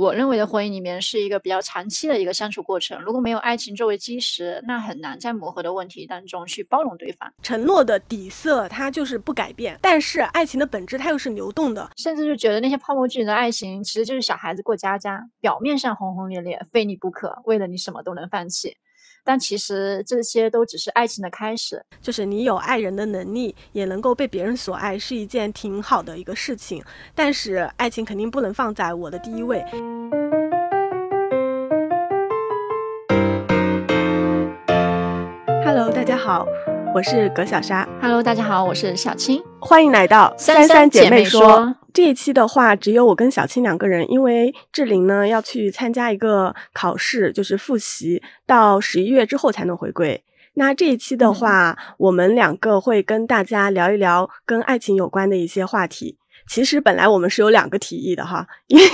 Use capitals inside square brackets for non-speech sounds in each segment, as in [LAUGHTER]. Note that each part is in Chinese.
我认为的婚姻里面是一个比较长期的一个相处过程，如果没有爱情作为基石，那很难在磨合的问题当中去包容对方。承诺的底色它就是不改变，但是爱情的本质它又是流动的，甚至就觉得那些泡沫剧里的爱情其实就是小孩子过家家，表面上轰轰烈烈，非你不可，为了你什么都能放弃。但其实这些都只是爱情的开始，就是你有爱人的能力，也能够被别人所爱，是一件挺好的一个事情。但是爱情肯定不能放在我的第一位。Hello，大家好，我是葛小莎。Hello，大家好，我是小青。欢迎来到三三姐妹说。这一期的话，只有我跟小青两个人，因为志玲呢要去参加一个考试，就是复习，到十一月之后才能回归。那这一期的话，我们两个会跟大家聊一聊跟爱情有关的一些话题。其实本来我们是有两个提议的哈，[LAUGHS] 因为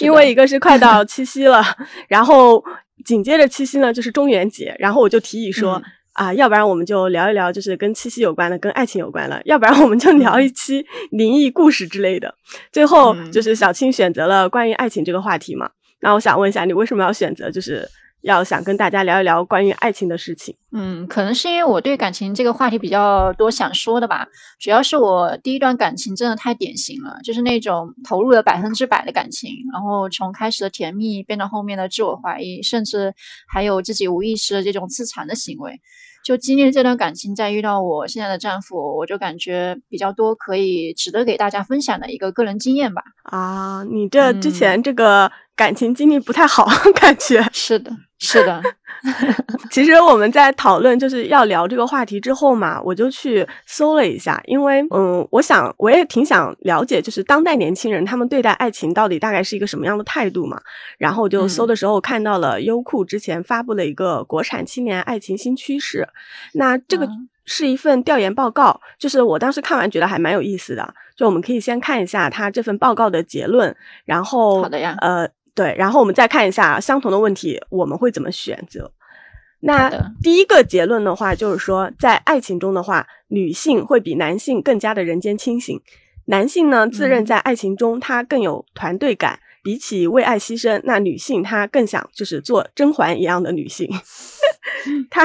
因为一个是快到七夕了，[LAUGHS] 然后紧接着七夕呢就是中元节，然后我就提议说。啊，要不然我们就聊一聊，就是跟七夕有关的，跟爱情有关了；要不然我们就聊一期灵异故事之类的。最后就是小青选择了关于爱情这个话题嘛。那我想问一下，你为什么要选择，就是要想跟大家聊一聊关于爱情的事情？嗯，可能是因为我对感情这个话题比较多想说的吧。主要是我第一段感情真的太典型了，就是那种投入了百分之百的感情，然后从开始的甜蜜变到后面的自我怀疑，甚至还有自己无意识的这种自残的行为。就经历了这段感情，再遇到我现在的丈夫，我就感觉比较多可以值得给大家分享的一个个人经验吧。啊，你这之前这个。感情经历不太好，[LAUGHS] 感觉是的，是的。[LAUGHS] 其实我们在讨论就是要聊这个话题之后嘛，我就去搜了一下，因为嗯，我想我也挺想了解，就是当代年轻人他们对待爱情到底大概是一个什么样的态度嘛。然后我就搜的时候看到了优酷之前发布了一个国产青年爱情新趋势，那这个是一份调研报告，就是我当时看完觉得还蛮有意思的，就我们可以先看一下他这份报告的结论，然后好的呀，呃。对，然后我们再看一下相同的问题，我们会怎么选择？那第一个结论的话，就是说，在爱情中的话，女性会比男性更加的人间清醒。男性呢，自认在爱情中他更有团队感，比起为爱牺牲，那女性她更想就是做甄嬛一样的女性。[LAUGHS] 他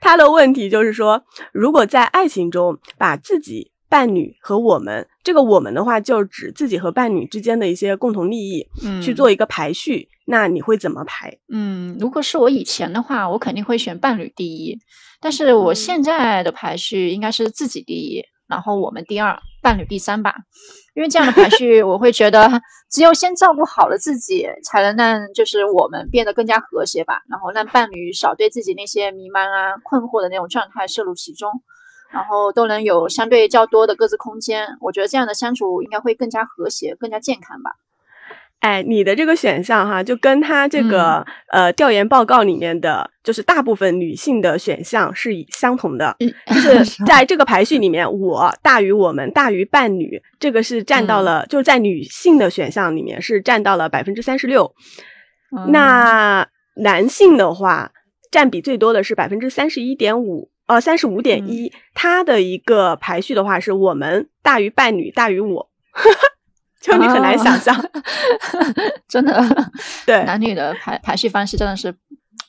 他的问题就是说，如果在爱情中把自己。伴侣和我们，这个我们的话，就指自己和伴侣之间的一些共同利益，嗯，去做一个排序。那你会怎么排？嗯，如果是我以前的话，我肯定会选伴侣第一。但是我现在的排序应该是自己第一，然后我们第二，伴侣第三吧。因为这样的排序，我会觉得只有先照顾好了自己，才能让就是我们变得更加和谐吧。然后让伴侣少对自己那些迷茫啊、困惑的那种状态摄入其中。然后都能有相对较多的各自空间，我觉得这样的相处应该会更加和谐、更加健康吧。哎，你的这个选项哈，就跟他这个呃调研报告里面的，就是大部分女性的选项是相同的，就是 [LAUGHS] 在这个排序里面，我大于我们大于伴侣，这个是占到了，就是在女性的选项里面是占到了百分之三十六。那男性的话，占比最多的是百分之三十一点五。呃，三十五点一，它的一个排序的话，是我们大于伴侣大于我，就你很难想象，[LAUGHS] 真的，对男女的排排序方式真的是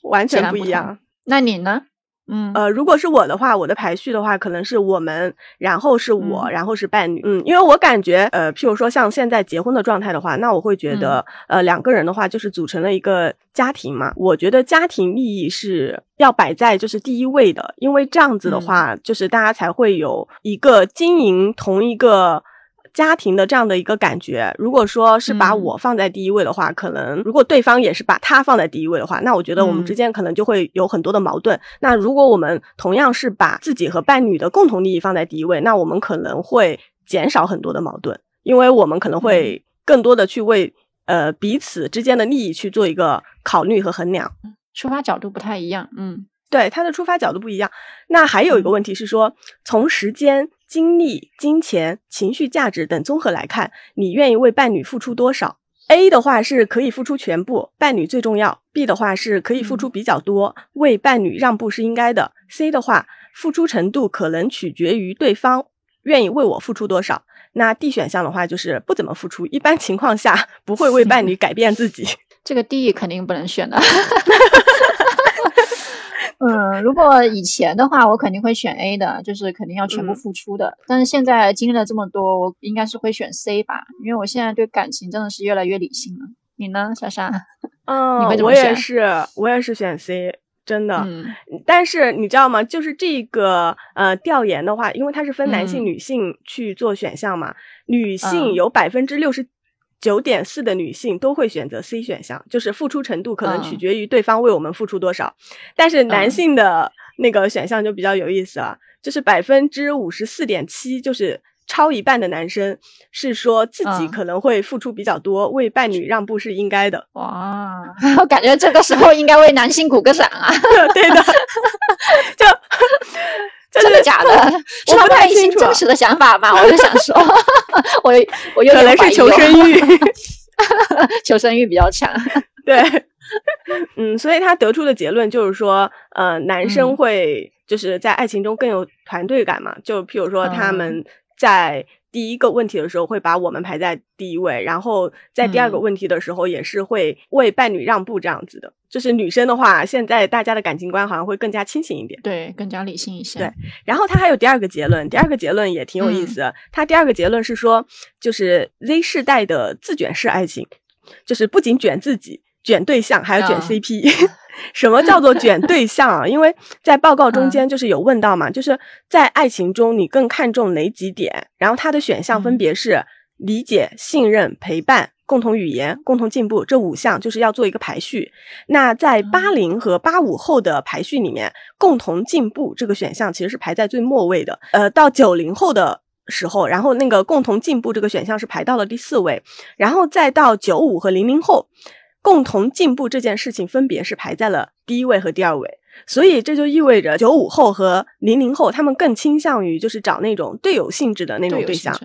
完全不一样。那你呢？嗯呃，如果是我的话，我的排序的话，可能是我们，然后是我，然后是伴侣。嗯，因为我感觉，呃，譬如说像现在结婚的状态的话，那我会觉得，呃，两个人的话就是组成了一个家庭嘛。我觉得家庭利益是要摆在就是第一位的，因为这样子的话，就是大家才会有一个经营同一个。家庭的这样的一个感觉，如果说是把我放在第一位的话，可能如果对方也是把他放在第一位的话，那我觉得我们之间可能就会有很多的矛盾。那如果我们同样是把自己和伴侣的共同利益放在第一位，那我们可能会减少很多的矛盾，因为我们可能会更多的去为呃彼此之间的利益去做一个考虑和衡量，出发角度不太一样。嗯，对，他的出发角度不一样。那还有一个问题是说，从时间。精力、金钱、情绪价值等综合来看，你愿意为伴侣付出多少？A 的话是可以付出全部，伴侣最重要；B 的话是可以付出比较多，为伴侣让步是应该的；C 的话，付出程度可能取决于对方愿意为我付出多少。那 D 选项的话就是不怎么付出，一般情况下 [LAUGHS] 不会为伴侣 [LAUGHS] 改变自己。这个 D 肯定不能选的。[LAUGHS] 嗯，如果以前的话，我肯定会选 A 的，就是肯定要全部付出的。但是现在经历了这么多，我应该是会选 C 吧，因为我现在对感情真的是越来越理性了。你呢，莎莎？[LAUGHS] 嗯，我也是，我也是选 C，真的。嗯，但是你知道吗？就是这个呃调研的话，因为它是分男性、女性去做选项嘛，女性有百分之六十。九点四的女性都会选择 C 选项，就是付出程度可能取决于对方为我们付出多少。但是男性的那个选项就比较有意思了，就是百分之五十四点七，就是超一半的男生是说自己可能会付出比较多，为伴侣让步是应该的。哇，我 [LAUGHS] 感觉这个时候应该为男性鼓个掌啊！[LAUGHS] 对的，[LAUGHS] 就。真的假的？[LAUGHS] 我不太清楚真实的想法吧。我就想说，[LAUGHS] 我我有点是求生欲，[LAUGHS] 求生欲比较强。对，嗯，所以他得出的结论就是说，呃，男生会就是在爱情中更有团队感嘛。就譬如说他们在。第一个问题的时候会把我们排在第一位，然后在第二个问题的时候也是会为伴侣让步这样子的。就是女生的话，现在大家的感情观好像会更加清醒一点，对，更加理性一些。对，然后他还有第二个结论，第二个结论也挺有意思。他第二个结论是说，就是 Z 世代的自卷式爱情，就是不仅卷自己。卷对象还要卷 CP，什么叫做 [LAUGHS] 卷对象啊？因为在报告中间就是有问到嘛，就是在爱情中你更看重哪几点？然后它的选项分别是理解、信任、陪伴、共同语言、共同进步这五项，就是要做一个排序。那在八零和八五后的排序里面，共同进步这个选项其实是排在最末位的。呃，到九零后的时候，然后那个共同进步这个选项是排到了第四位，然后再到九五和零零后。共同进步这件事情分别是排在了第一位和第二位，所以这就意味着九五后和零零后他们更倾向于就是找那种队友性质的那种对象，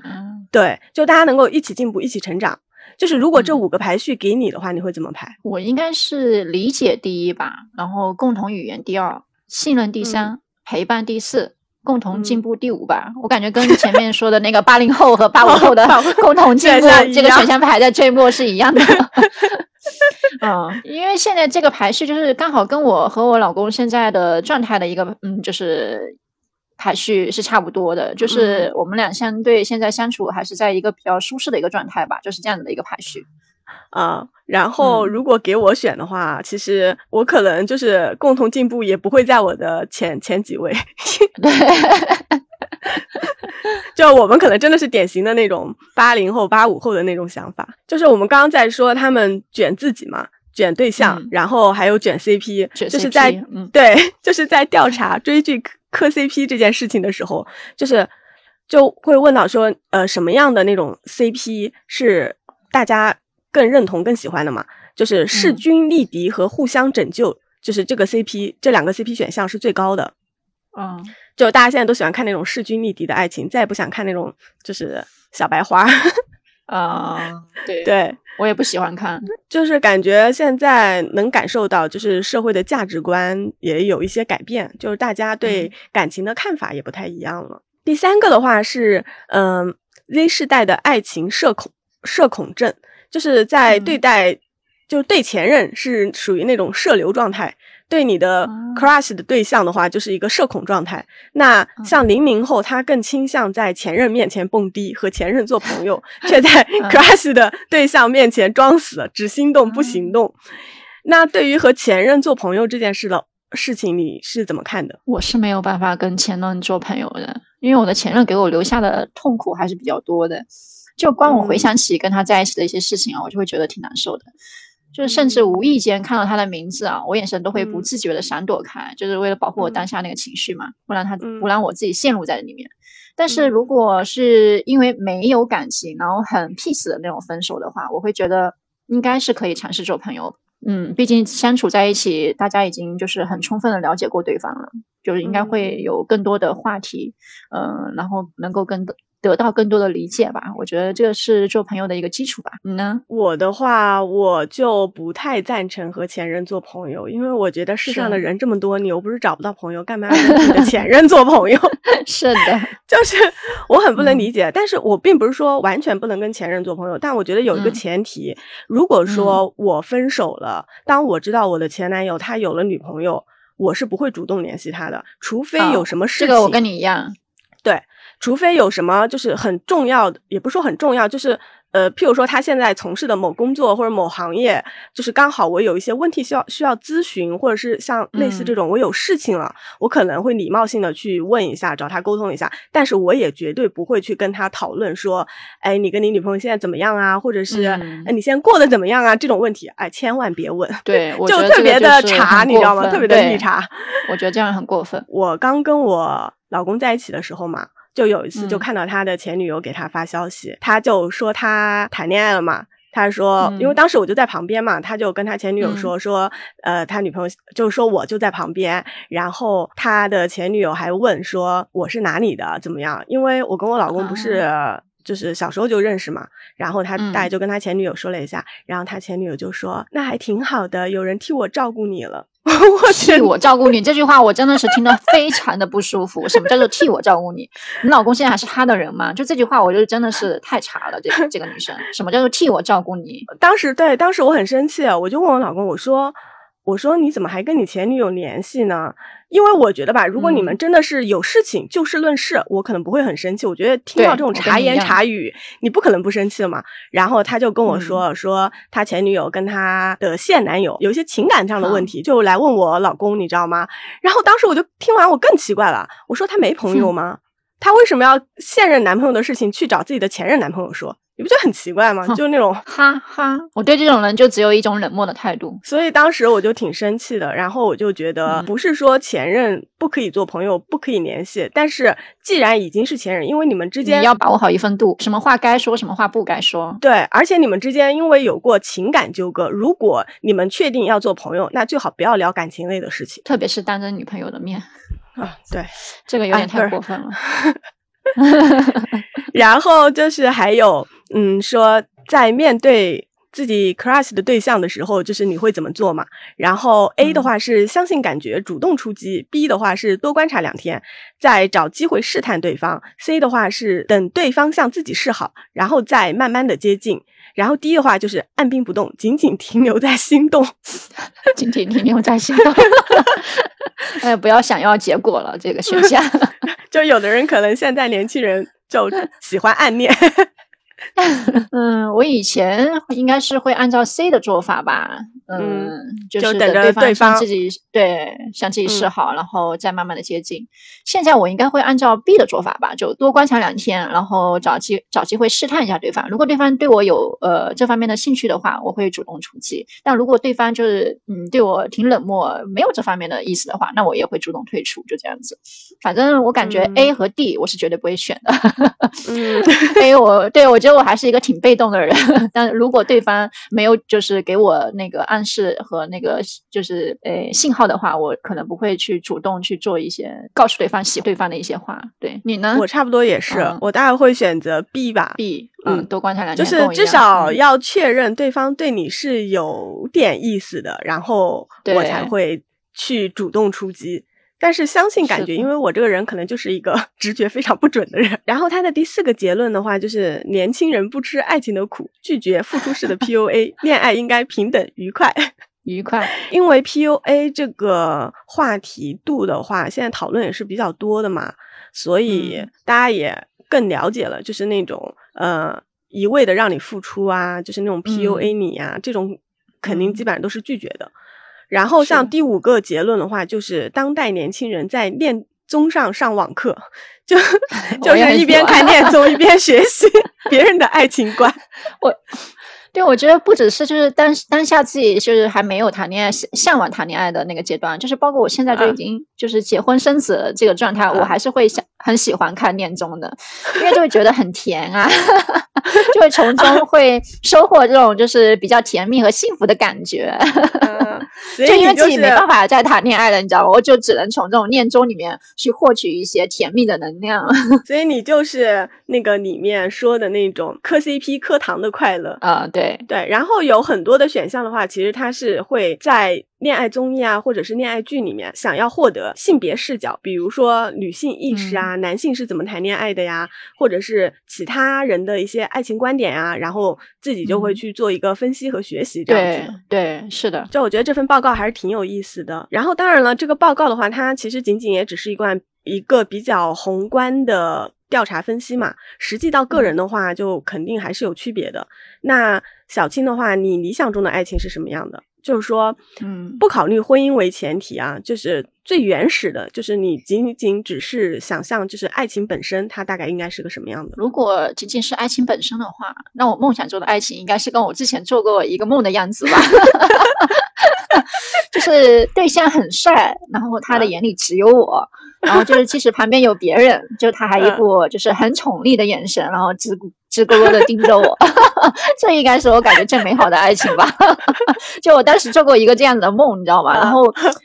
对，就大家能够一起进步、一起成长。就是如果这五个排序给你的话，你会怎么排？我应该是理解第一吧，然后共同语言第二，信任第三，陪伴第四，共同进步第五吧。我感觉跟前面说的那个八零后和八五后的 [LAUGHS] 共同进步这个选项排在最末是一样的。[LAUGHS] [LAUGHS] 嗯，因为现在这个排序就是刚好跟我和我老公现在的状态的一个，嗯，就是排序是差不多的，就是我们俩相对现在相处还是在一个比较舒适的一个状态吧，就是这样子的一个排序。啊，然后如果给我选的话，其实我可能就是共同进步也不会在我的前前几位。[LAUGHS] 对。[LAUGHS] 就我们可能真的是典型的那种八零后、八五后的那种想法，就是我们刚刚在说他们卷自己嘛，卷对象，然后还有卷 CP，就是在 [LAUGHS] 对，就是在调查追剧磕 CP 这件事情的时候，就是就会问到说，呃，什么样的那种 CP 是大家更认同、更喜欢的嘛？就是势均力敌和互相拯救，就是这个 CP 这两个 CP 选项是最高的。嗯。就大家现在都喜欢看那种势均力敌的爱情，再也不想看那种就是小白花。[LAUGHS] 啊，[LAUGHS] 对对，我也不喜欢看。就是感觉现在能感受到，就是社会的价值观也有一些改变，就是大家对感情的看法也不太一样了。第三个的话是，嗯，Z 世代的爱情社恐社恐症，就是在对待，就是对前任是属于那种社牛状态。对你的 crush 的对象的话，就是一个社恐状态。那像零零后，他更倾向在前任面前蹦迪，和前任做朋友，[LAUGHS] 却在 crush 的对象面前装死，只心动不行动。那对于和前任做朋友这件事的事情，你是怎么看的？我是没有办法跟前任做朋友的，因为我的前任给我留下的痛苦还是比较多的。就光我回想起跟他在一起的一些事情啊，我就会觉得挺难受的。就是甚至无意间看到他的名字啊，我眼神都会不自觉的闪躲开，就是为了保护我当下那个情绪嘛，不让他不让我自己陷入在里面。但是如果是因为没有感情，然后很 peace 的那种分手的话，我会觉得应该是可以尝试做朋友。嗯，毕竟相处在一起，大家已经就是很充分的了解过对方了，就是应该会有更多的话题，嗯，然后能够跟得到更多的理解吧。我觉得这个是做朋友的一个基础吧。你呢？我的话，我就不太赞成和前任做朋友，因为我觉得世上的人这么多，你又不是找不到朋友，干嘛要跟你的前任做朋友？[LAUGHS] 是的，[LAUGHS] 就是我很不能理解。但是我并不是说完全不能跟前任做朋友，但我觉得有一个前提，如果说我分手了，当我知道我的前男友他有了女朋友。我是不会主动联系他的，除非有什么事情。这个我跟你一样，对，除非有什么就是很重要的，也不是说很重要，就是。呃，譬如说他现在从事的某工作或者某行业，就是刚好我有一些问题需要需要咨询，或者是像类似这种我有事情了，我可能会礼貌性的去问一下，找他沟通一下，但是我也绝对不会去跟他讨论说，哎，你跟你女朋友现在怎么样啊，或者是哎你现在过得怎么样啊这种问题，哎，千万别问，对，[LAUGHS] 就特别的查，你知道吗？特别的绿茶，我觉得这样很过分。我刚跟我老公在一起的时候嘛。就有一次，就看到他的前女友给他发消息，他就说他谈恋爱了嘛。他说，因为当时我就在旁边嘛，他就跟他前女友说说，呃，他女朋友就是说我就在旁边，然后他的前女友还问说我是哪里的，怎么样？因为我跟我老公不是就是小时候就认识嘛，然后他大概就跟他前女友说了一下，然后他前女友就说那还挺好的，有人替我照顾你了。[LAUGHS] 我替我照顾你这句话，我真的是听得非常的不舒服。什么叫做替我照顾你？你老公现在还是他的人吗？就这句话，我就真的是太差了。这个 [LAUGHS] 这个女生，什么叫做替我照顾你？当时对，当时我很生气，我就问我老公，我说。我说你怎么还跟你前女友联系呢？因为我觉得吧，如果你们真的是有事情，就事论事，我可能不会很生气。我觉得听到这种茶言茶语，你不可能不生气的嘛。然后他就跟我说，说他前女友跟他的现男友有一些情感上的问题，就来问我老公，你知道吗？然后当时我就听完，我更奇怪了。我说他没朋友吗？他为什么要现任男朋友的事情去找自己的前任男朋友说？你不觉得很奇怪吗？就那种哈哈，我对这种人就只有一种冷漠的态度。所以当时我就挺生气的，然后我就觉得不是说前任不可以做朋友，不可以联系，但是既然已经是前任，因为你们之间你要把握好一份度，什么话该说，什么话不该说。对，而且你们之间因为有过情感纠葛，如果你们确定要做朋友，那最好不要聊感情类的事情，特别是当着女朋友的面啊。对，这个有点太过分了。[LAUGHS] 然后就是还有，嗯，说在面对自己 crush 的对象的时候，就是你会怎么做嘛？然后 A 的话是相信感觉，主动出击；B 的话是多观察两天，再找机会试探对方；C 的话是等对方向自己示好，然后再慢慢的接近；然后第一的话就是按兵不动，仅仅停留在心动，[LAUGHS] 仅仅停留在心动。[LAUGHS] 哎，不要想要结果了，这个选项。[LAUGHS] 就有的人可能现在年轻人就喜欢暗恋。嗯，我以前应该是会按照 C 的做法吧。嗯，就是等着对方自己对向自己示好，然后再慢慢的接近。现在我应该会按照 B 的做法吧，就多观察两天，然后找机找机会试探一下对方。如果对方对我有呃这方面的兴趣的话，我会主动出击；但如果对方就是嗯对我挺冷漠，没有这方面的意思的话，那我也会主动退出。就这样子，反正我感觉 A 和 D 我是绝对不会选的。嗯，[LAUGHS] A 我对我觉得我还是一个挺被动的人，[LAUGHS] 但如果对方没有就是给我那个。暗示和那个就是呃信号的话，我可能不会去主动去做一些告诉对方喜对方的一些话。对你呢？我差不多也是，我大概会选择 B 吧。B，嗯，多观察两就是至少要确认对方对你是有点意思的，然后我才会去主动出击。但是相信感觉，因为我这个人可能就是一个 [LAUGHS] 直觉非常不准的人。然后他的第四个结论的话，就是年轻人不吃爱情的苦，拒绝付出式的 PUA，[LAUGHS] 恋爱应该平等愉快，[LAUGHS] 愉快。因为 PUA 这个话题度的话，现在讨论也是比较多的嘛，所以大家也更了解了，就是那种呃一味的让你付出啊，就是那种 PUA 你呀，这种肯定基本上都是拒绝的。然后像第五个结论的话，就是当代年轻人在恋综上上网课，就 [LAUGHS] 就是一边看恋综 [LAUGHS] 一边学习别人的爱情观。[LAUGHS] 我。对，我觉得不只是就是当当下自己就是还没有谈恋爱向向往谈恋爱的那个阶段，就是包括我现在就已经就是结婚生子这个状态，我还是会想很喜欢看恋综的，因为就会觉得很甜啊，[LAUGHS] 就会从中 [LAUGHS] 会收获这种就是比较甜蜜和幸福的感觉。[LAUGHS] 就因为自己没办法再谈恋爱了，你知道吗？我就只能从这种恋综里面去获取一些甜蜜的能量。所以你就是那个里面说的那种磕 CP 磕糖的快乐啊，对对。然后有很多的选项的话，其实它是会在。恋爱综艺啊，或者是恋爱剧里面，想要获得性别视角，比如说女性意识啊，男性是怎么谈恋爱的呀，或者是其他人的一些爱情观点啊，然后自己就会去做一个分析和学习，这样子。对对，是的。就我觉得这份报告还是挺有意思的。然后当然了，这个报告的话，它其实仅仅也只是一罐一个比较宏观的调查分析嘛，实际到个人的话，就肯定还是有区别的。那小青的话，你理想中的爱情是什么样的？就是说，嗯，不考虑婚姻为前提啊，就是最原始的，就是你仅仅只是想象，就是爱情本身，它大概应该是个什么样的？如果仅仅是爱情本身的话，那我梦想中的爱情应该是跟我之前做过一个梦的样子吧，[LAUGHS] 就是对象很帅，然后他的眼里只有我。然后就是，即使旁边有别人，就他还一副就是很宠溺的眼神，然后直直勾勾的盯着我，[LAUGHS] 这应该是我感觉最美好的爱情吧。[LAUGHS] 就我当时做过一个这样子的梦，你知道吗？然后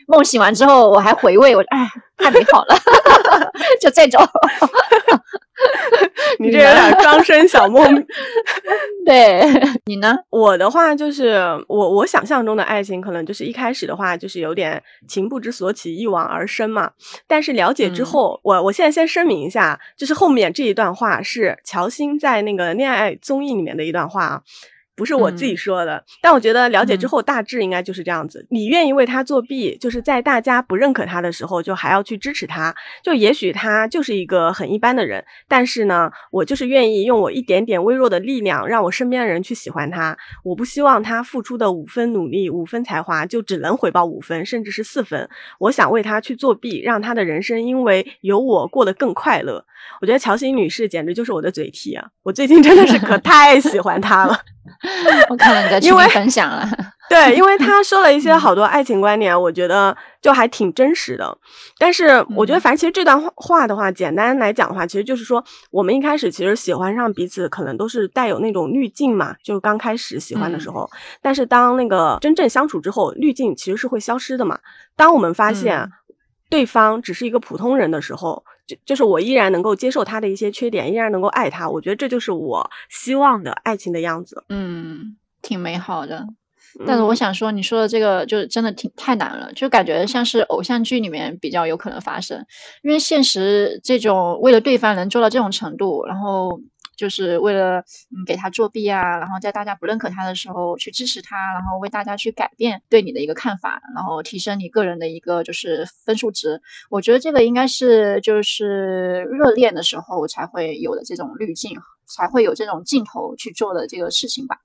梦醒完之后，我还回味，我哎，太美好了，[LAUGHS] 就这种。你这有点庄生小梦，对 [LAUGHS] 你呢？我的话就是我我想象中的爱情，可能就是一开始的话就是有点情不知所起，一往而深嘛。但是了解之后，我我现在先声明一下，就是后面这一段话是乔欣在那个恋爱综艺里面的一段话啊。不是我自己说的，但我觉得了解之后大致应该就是这样子。你愿意为他作弊，就是在大家不认可他的时候，就还要去支持他。就也许他就是一个很一般的人，但是呢，我就是愿意用我一点点微弱的力量，让我身边的人去喜欢他。我不希望他付出的五分努力、五分才华就只能回报五分，甚至是四分。我想为他去作弊，让他的人生因为有我过得更快乐。我觉得乔欣女士简直就是我的嘴替啊！我最近真的是可 [LAUGHS] 太喜欢她了。[LAUGHS] 我看了你的群分享了，[LAUGHS] 对，因为他说了一些好多爱情观点，我觉得就还挺真实的。但是我觉得，反正其实这段话的话，简单来讲的话，其实就是说，我们一开始其实喜欢上彼此，可能都是带有那种滤镜嘛，就刚开始喜欢的时候。但是当那个真正相处之后，滤镜其实是会消失的嘛。当我们发现对方只是一个普通人的时候。就就是我依然能够接受他的一些缺点，依然能够爱他。我觉得这就是我希望的爱情的样子。嗯，挺美好的。但是我想说，你说的这个就是真的挺太难了，就感觉像是偶像剧里面比较有可能发生，因为现实这种为了对方能做到这种程度，然后。就是为了嗯给他作弊啊，然后在大家不认可他的时候去支持他，然后为大家去改变对你的一个看法，然后提升你个人的一个就是分数值。我觉得这个应该是就是热恋的时候才会有的这种滤镜。才会有这种镜头去做的这个事情吧。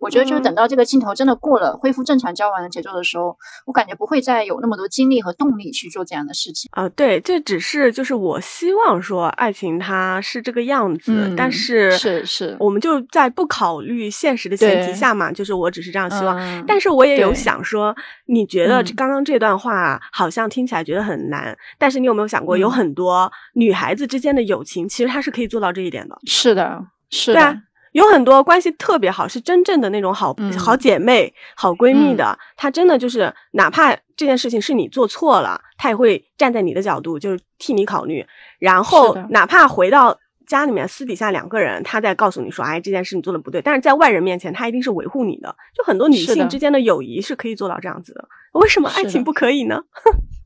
我觉得就是等到这个镜头真的过了，恢复正常交往的节奏的时候，我感觉不会再有那么多精力和动力去做这样的事情啊。对，这只是就是我希望说爱情它是这个样子，但是是是，我们就在不考虑现实的前提下嘛，就是我只是这样希望。但是我也有想说，你觉得刚刚这段话好像听起来觉得很难，但是你有没有想过，有很多女孩子之间的友情，其实它是可以做到这一点的。是的。是对啊，有很多关系特别好，是真正的那种好好姐妹、好闺蜜的。她真的就是，哪怕这件事情是你做错了，她也会站在你的角度，就是替你考虑。然后，哪怕回到家里面，私底下两个人，她在告诉你说：“哎，这件事你做的不对。”但是在外人面前，她一定是维护你的。就很多女性之间的友谊是可以做到这样子的，为什么爱情不可以呢？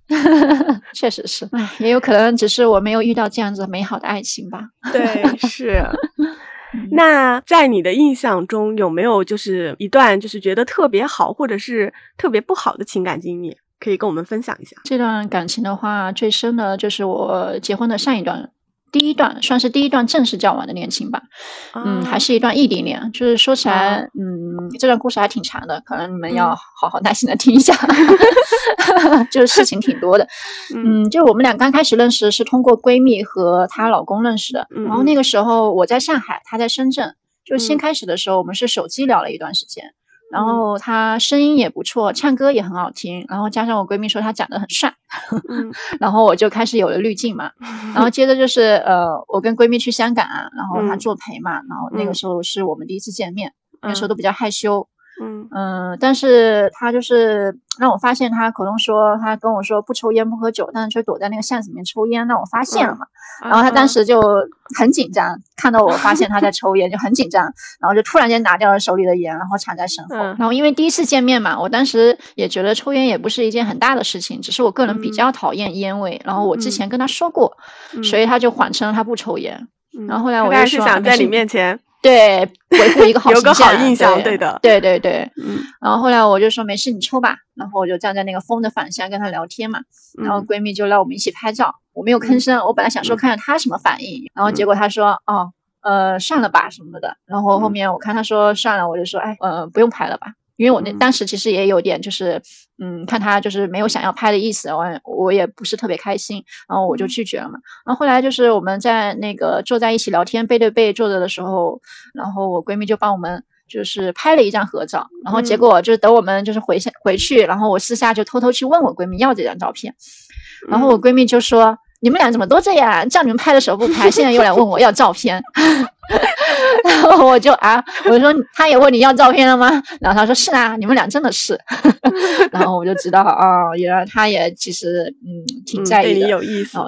[LAUGHS] 确实是，哎，也有可能只是我没有遇到这样子美好的爱情吧。对，是。那在你的印象中，有没有就是一段就是觉得特别好，或者是特别不好的情感经历，可以跟我们分享一下？这段感情的话，最深的就是我结婚的上一段。第一段算是第一段正式交往的恋情吧，嗯，还是一段异地恋。就是说起来，嗯，这段故事还挺长的，可能你们要好好耐心的听一下，[LAUGHS] [LAUGHS] 就是事情挺多的。[LAUGHS] 嗯，就我们俩刚开始认识是通过闺蜜和她老公认识的，然后那个时候我在上海，她在深圳。就先开始的时候，我们是手机聊了一段时间。然后他声音也不错，唱歌也很好听，然后加上我闺蜜说他长得很帅，然后我就开始有了滤镜嘛。[LAUGHS] 然后接着就是呃，我跟闺蜜去香港，然后她作陪嘛，然后那个时候是我们第一次见面，那时候都比较害羞。嗯嗯，但是他就是让我发现他口中说他跟我说不抽烟不喝酒，但是却躲在那个巷子里面抽烟，让我发现了嘛。然后他当时就很紧张，看到我发现他在抽烟就很紧张，然后就突然间拿掉了手里的烟，然后藏在身后。然后因为第一次见面嘛，我当时也觉得抽烟也不是一件很大的事情，只是我个人比较讨厌烟味。然后我之前跟他说过，所以他就谎称他不抽烟。然后后来我就说，想在你面前。对，维护一个好 [LAUGHS] 有个好印象，对的，对对对，嗯。然后后来我就说没事，你抽吧。然后我就站在那个风的反向跟他聊天嘛。然后闺蜜就让我们一起拍照，我没有吭声。我本来想说看看她什么反应，然后结果她说哦，呃，算了吧什么的。然后后面我看他说算了，我就说哎，呃，不用拍了吧。因为我那当时其实也有点就是，嗯，看他就是没有想要拍的意思，我我也不是特别开心，然后我就拒绝了嘛。然后后来就是我们在那个坐在一起聊天，背对背坐着的时候，然后我闺蜜就帮我们就是拍了一张合照，然后结果就是等我们就是回下回去，然后我私下就偷偷去问我闺蜜要这张照片，然后我闺蜜就说。你们俩怎么都这样？叫你们拍的时候不拍，现在又来问我要照片，然 [LAUGHS] 后 [LAUGHS] 我就啊，我说他也问你要照片了吗？然后他说是啊，你们俩真的是，[LAUGHS] 然后我就知道哦，原来他也其实嗯挺在意的，有意思，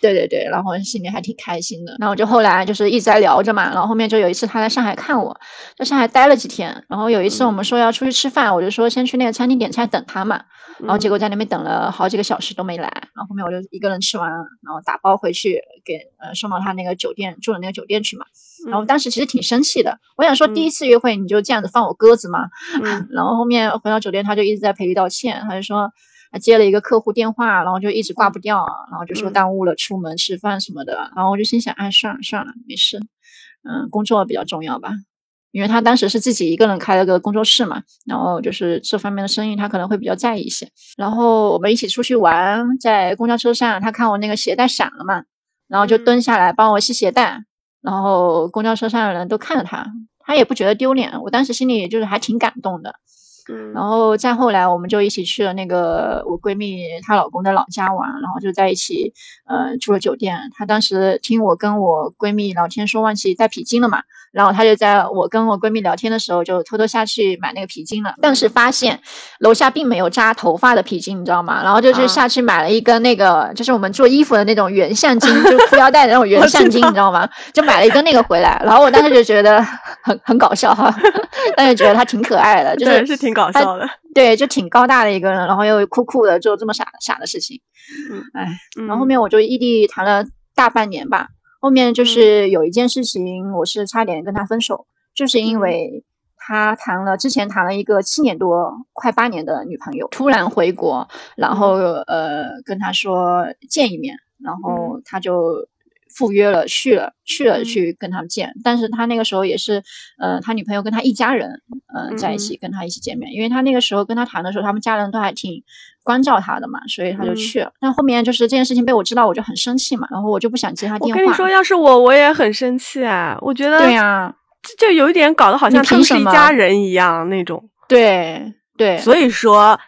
对对对，然后心里还挺开心的。然后就后来就是一直在聊着嘛，然后后面就有一次他来上海看我，在上海待了几天，然后有一次我们说要出去吃饭，我就说先去那个餐厅点菜等他嘛。然后结果在那边等了好几个小时都没来，然后后面我就一个人吃完，然后打包回去给呃送到他那个酒店住的那个酒店去嘛。然后当时其实挺生气的，我想说第一次约会你就这样子放我鸽子吗？然后后面回到酒店他就一直在赔礼道歉，他就说他接了一个客户电话，然后就一直挂不掉，然后就说耽误了出门吃饭什么的。然后我就心想，哎，算了算了，没事，嗯，工作比较重要吧。因为他当时是自己一个人开了个工作室嘛，然后就是这方面的生意他可能会比较在意一些。然后我们一起出去玩，在公交车上，他看我那个鞋带闪了嘛，然后就蹲下来帮我系鞋带。然后公交车上的人都看着他，他也不觉得丢脸。我当时心里就是还挺感动的。然后再后来，我们就一起去了那个我闺蜜她老公的老家玩，然后就在一起呃住了酒店。她当时听我跟我闺蜜聊天，说忘记带皮筋了嘛。然后她就在我跟我闺蜜聊天的时候，就偷偷下去买那个皮筋了。但是发现楼下并没有扎头发的皮筋，你知道吗？然后就去下去买了一根那个，就是我们做衣服的那种圆橡筋，就裤腰带的那种 [LAUGHS] 圆橡筋，你知道吗？就买了一根那个回来。然后我当时就觉得很很搞笑哈，[LAUGHS] 但是觉得他挺可爱的，就是是挺搞笑的。对，就挺高大的一个人，然后又酷酷的做这么傻傻的事情。嗯，哎，然后后面我就异地谈了大半年吧。后面就是有一件事情，我是差点跟他分手，就是因为他谈了之前谈了一个七年多快八年的女朋友，突然回国，然后呃跟他说见一面，然后他就赴约了去了去了去跟他们见，但是他那个时候也是呃他女朋友跟他一家人嗯在一起跟他一起见面，因为他那个时候跟他谈的时候，他们家人都还挺。关照他的嘛，所以他就去了。但后面就是这件事情被我知道，我就很生气嘛，然后我就不想接他电话。我跟你说，要是我，我也很生气啊！我觉得对呀，就就有一点搞得好像他们是一家人一样那种。对对，所以说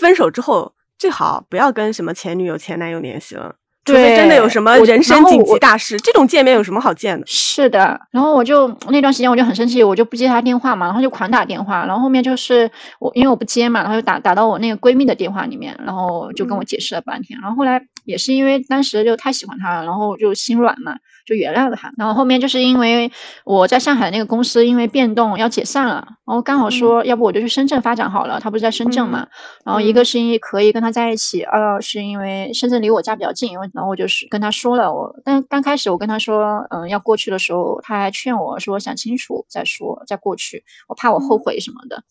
分手之后最好不要跟什么前女友、前男友联系了。除非真的有什么人生紧急大事，这种见面有什么好见的？是的，然后我就那段时间我就很生气，我就不接他电话嘛，然后就狂打电话，然后后面就是我因为我不接嘛，然后就打打到我那个闺蜜的电话里面，然后就跟我解释了半天，然后后来也是因为当时就太喜欢他了，然后就心软嘛。就原谅了他，然后后面就是因为我在上海那个公司因为变动要解散了，然后刚好说要不我就去深圳发展好了，他不是在深圳嘛，然后一个是因为可以跟他在一起，二是因为深圳离我家比较近，然后我就是跟他说了，我但刚开始我跟他说，嗯，要过去的时候，他还劝我说想清楚再说再过去，我怕我后悔什么的，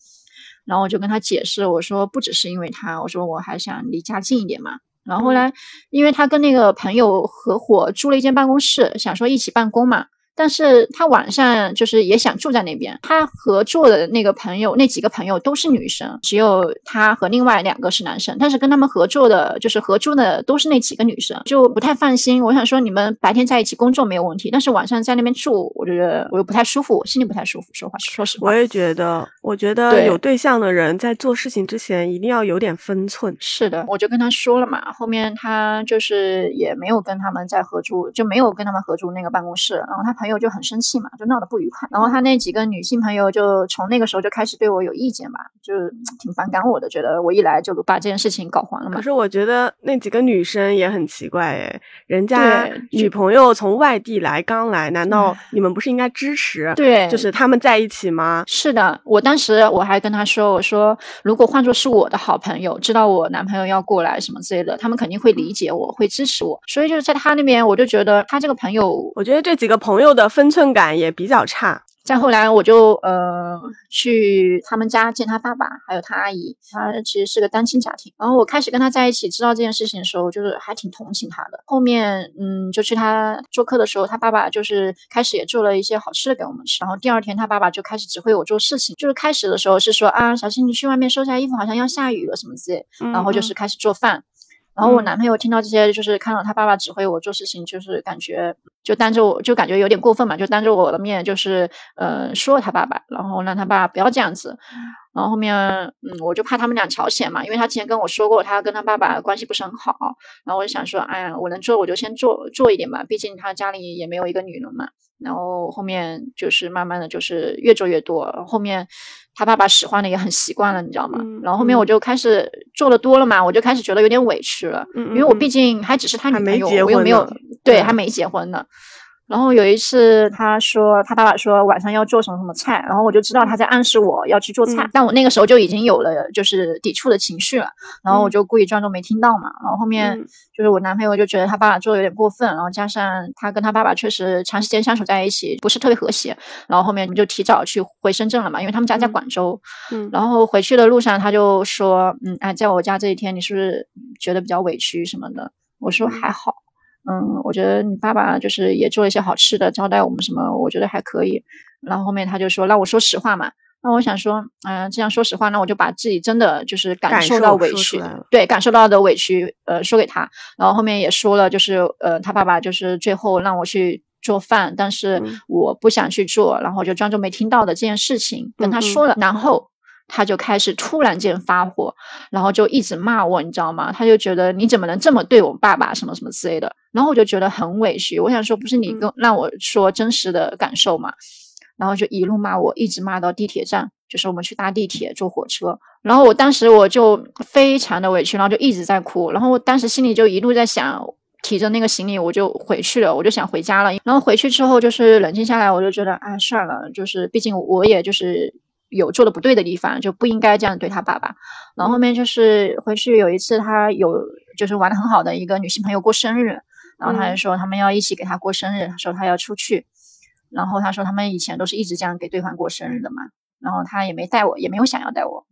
然后我就跟他解释，我说不只是因为他，我说我还想离家近一点嘛。然后后来，因为他跟那个朋友合伙租了一间办公室，想说一起办公嘛。但是他晚上就是也想住在那边。他合作的那个朋友，那几个朋友都是女生，只有他和另外两个是男生。但是跟他们合作的，就是合租的都是那几个女生，就不太放心。我想说，你们白天在一起工作没有问题，但是晚上在那边住，我觉得我又不太舒服，我心里不太舒服。说话说实话，我也觉得，我觉得有对象的人在做事情之前一定要有点分寸。是的，我就跟他说了嘛，后面他就是也没有跟他们在合租，就没有跟他们合租那个办公室。然后他朋友就很生气嘛，就闹得不愉快。然后他那几个女性朋友就从那个时候就开始对我有意见吧，就挺反感我的，觉得我一来就把这件事情搞黄了嘛。可是我觉得那几个女生也很奇怪诶，人家女朋友从外地来刚来，难道你们不是应该支持？对，就是他们在一起吗？是的，我当时我还跟他说，我说如果换作是我的好朋友，知道我男朋友要过来什么之类的，他们肯定会理解我，会支持我。所以就是在他那边，我就觉得他这个朋友，我觉得这几个朋友的分寸感也比较差。再后来，我就呃去他们家见他爸爸，还有他阿姨。他其实是个单亲家庭。然后我开始跟他在一起，知道这件事情的时候，就是还挺同情他的。后面嗯，就去他做客的时候，他爸爸就是开始也做了一些好吃的给我们吃。然后第二天，他爸爸就开始指挥我做事情。就是开始的时候是说啊，小新你去外面收下衣服，好像要下雨了什么之类。然后就是开始做饭。然后我男朋友听到这些，就是看到他爸爸指挥我做事情，就是感觉就当着我就感觉有点过分嘛，就当着我的面就是呃说了他爸爸，然后让他爸爸不要这样子。然后后面嗯，我就怕他们俩吵起来嘛，因为他之前跟我说过，他跟他爸爸关系不是很好。然后我就想说，哎呀，我能做我就先做做一点吧，毕竟他家里也没有一个女人嘛。然后后面就是慢慢的就是越做越多，后面他爸爸使唤的也很习惯了，你知道吗？然后后面我就开始做的多了嘛，我就开始觉得有点委屈了，因为我毕竟还只是他女朋友，我又没有对，还没结婚呢。然后有一次，他说他爸爸说晚上要做什么什么菜，然后我就知道他在暗示我要去做菜，但我那个时候就已经有了就是抵触的情绪了，然后我就故意装作没听到嘛。然后后面就是我男朋友就觉得他爸爸做的有点过分，然后加上他跟他爸爸确实长时间相处在一起不是特别和谐，然后后面我们就提早去回深圳了嘛，因为他们家在广州。嗯，然后回去的路上他就说，嗯，哎，在我家这一天你是不是觉得比较委屈什么的？我说还好。嗯，我觉得你爸爸就是也做了一些好吃的招待我们什么，我觉得还可以。然后后面他就说那我说实话嘛，那我想说，嗯，这样说实话，那我就把自己真的就是感受到委屈，对，感受到的委屈，呃，说给他。然后后面也说了，就是呃，他爸爸就是最后让我去做饭，但是我不想去做，然后就装作没听到的这件事情跟他说了，然后。他就开始突然间发火，然后就一直骂我，你知道吗？他就觉得你怎么能这么对我爸爸什么什么之类的，然后我就觉得很委屈。我想说，不是你跟让我说真实的感受嘛？然后就一路骂我，一直骂到地铁站，就是我们去搭地铁坐火车。然后我当时我就非常的委屈，然后就一直在哭。然后我当时心里就一路在想，提着那个行李我就回去了，我就想回家了。然后回去之后就是冷静下来，我就觉得哎算了，就是毕竟我也就是。有做的不对的地方，就不应该这样对他爸爸。然后后面就是回去有一次，他有就是玩的很好的一个女性朋友过生日，然后他就说他们要一起给他过生日，他说他要出去。然后他说他们以前都是一直这样给对方过生日的嘛，然后他也没带我，也没有想要带我，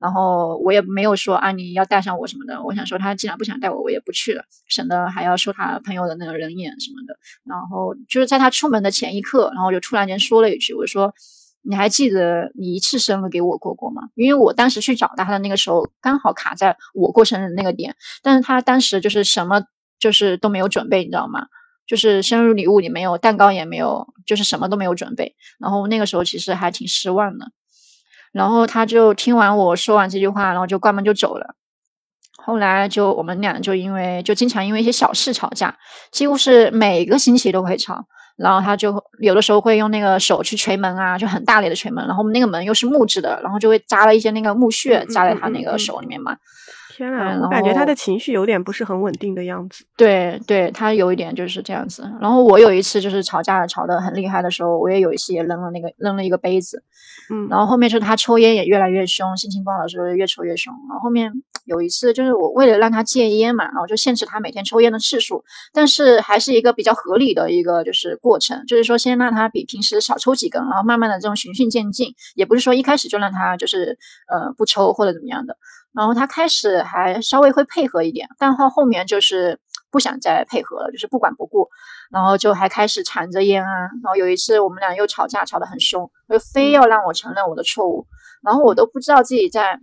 然后我也没有说啊你要带上我什么的。我想说他既然不想带我，我也不去了，省得还要受他朋友的那个人眼什么的。然后就是在他出门的前一刻，然后就突然间说了一句，我说。你还记得你一次生日给我过过吗？因为我当时去找他的那个时候，刚好卡在我过生日那个点，但是他当时就是什么就是都没有准备，你知道吗？就是生日礼物也没有，蛋糕也没有，就是什么都没有准备。然后那个时候其实还挺失望的。然后他就听完我说完这句话，然后就关门就走了。后来就我们俩就因为就经常因为一些小事吵架，几乎是每个星期都会吵。然后他就有的时候会用那个手去捶门啊，就很大力的捶门。然后我们那个门又是木质的，然后就会扎了一些那个木屑扎在他那个手里面嘛。天啊，我感觉他的情绪有点不是很稳定的样子。对对，他有一点就是这样子。然后我有一次就是吵架吵得很厉害的时候，我也有一次也扔了那个扔了一个杯子。嗯。然后后面就是他抽烟也越来越凶，心情不好的时候越抽越凶。然后后面。有一次，就是我为了让他戒烟嘛，然后就限制他每天抽烟的次数，但是还是一个比较合理的一个就是过程，就是说先让他比平时少抽几根，然后慢慢的这种循序渐进，也不是说一开始就让他就是呃不抽或者怎么样的，然后他开始还稍微会配合一点，但到后面就是不不想再配合了，就是不管不顾，然后就还开始缠着烟啊。然后有一次我们俩又吵架，吵得很凶，就非要让我承认我的错误，然后我都不知道自己在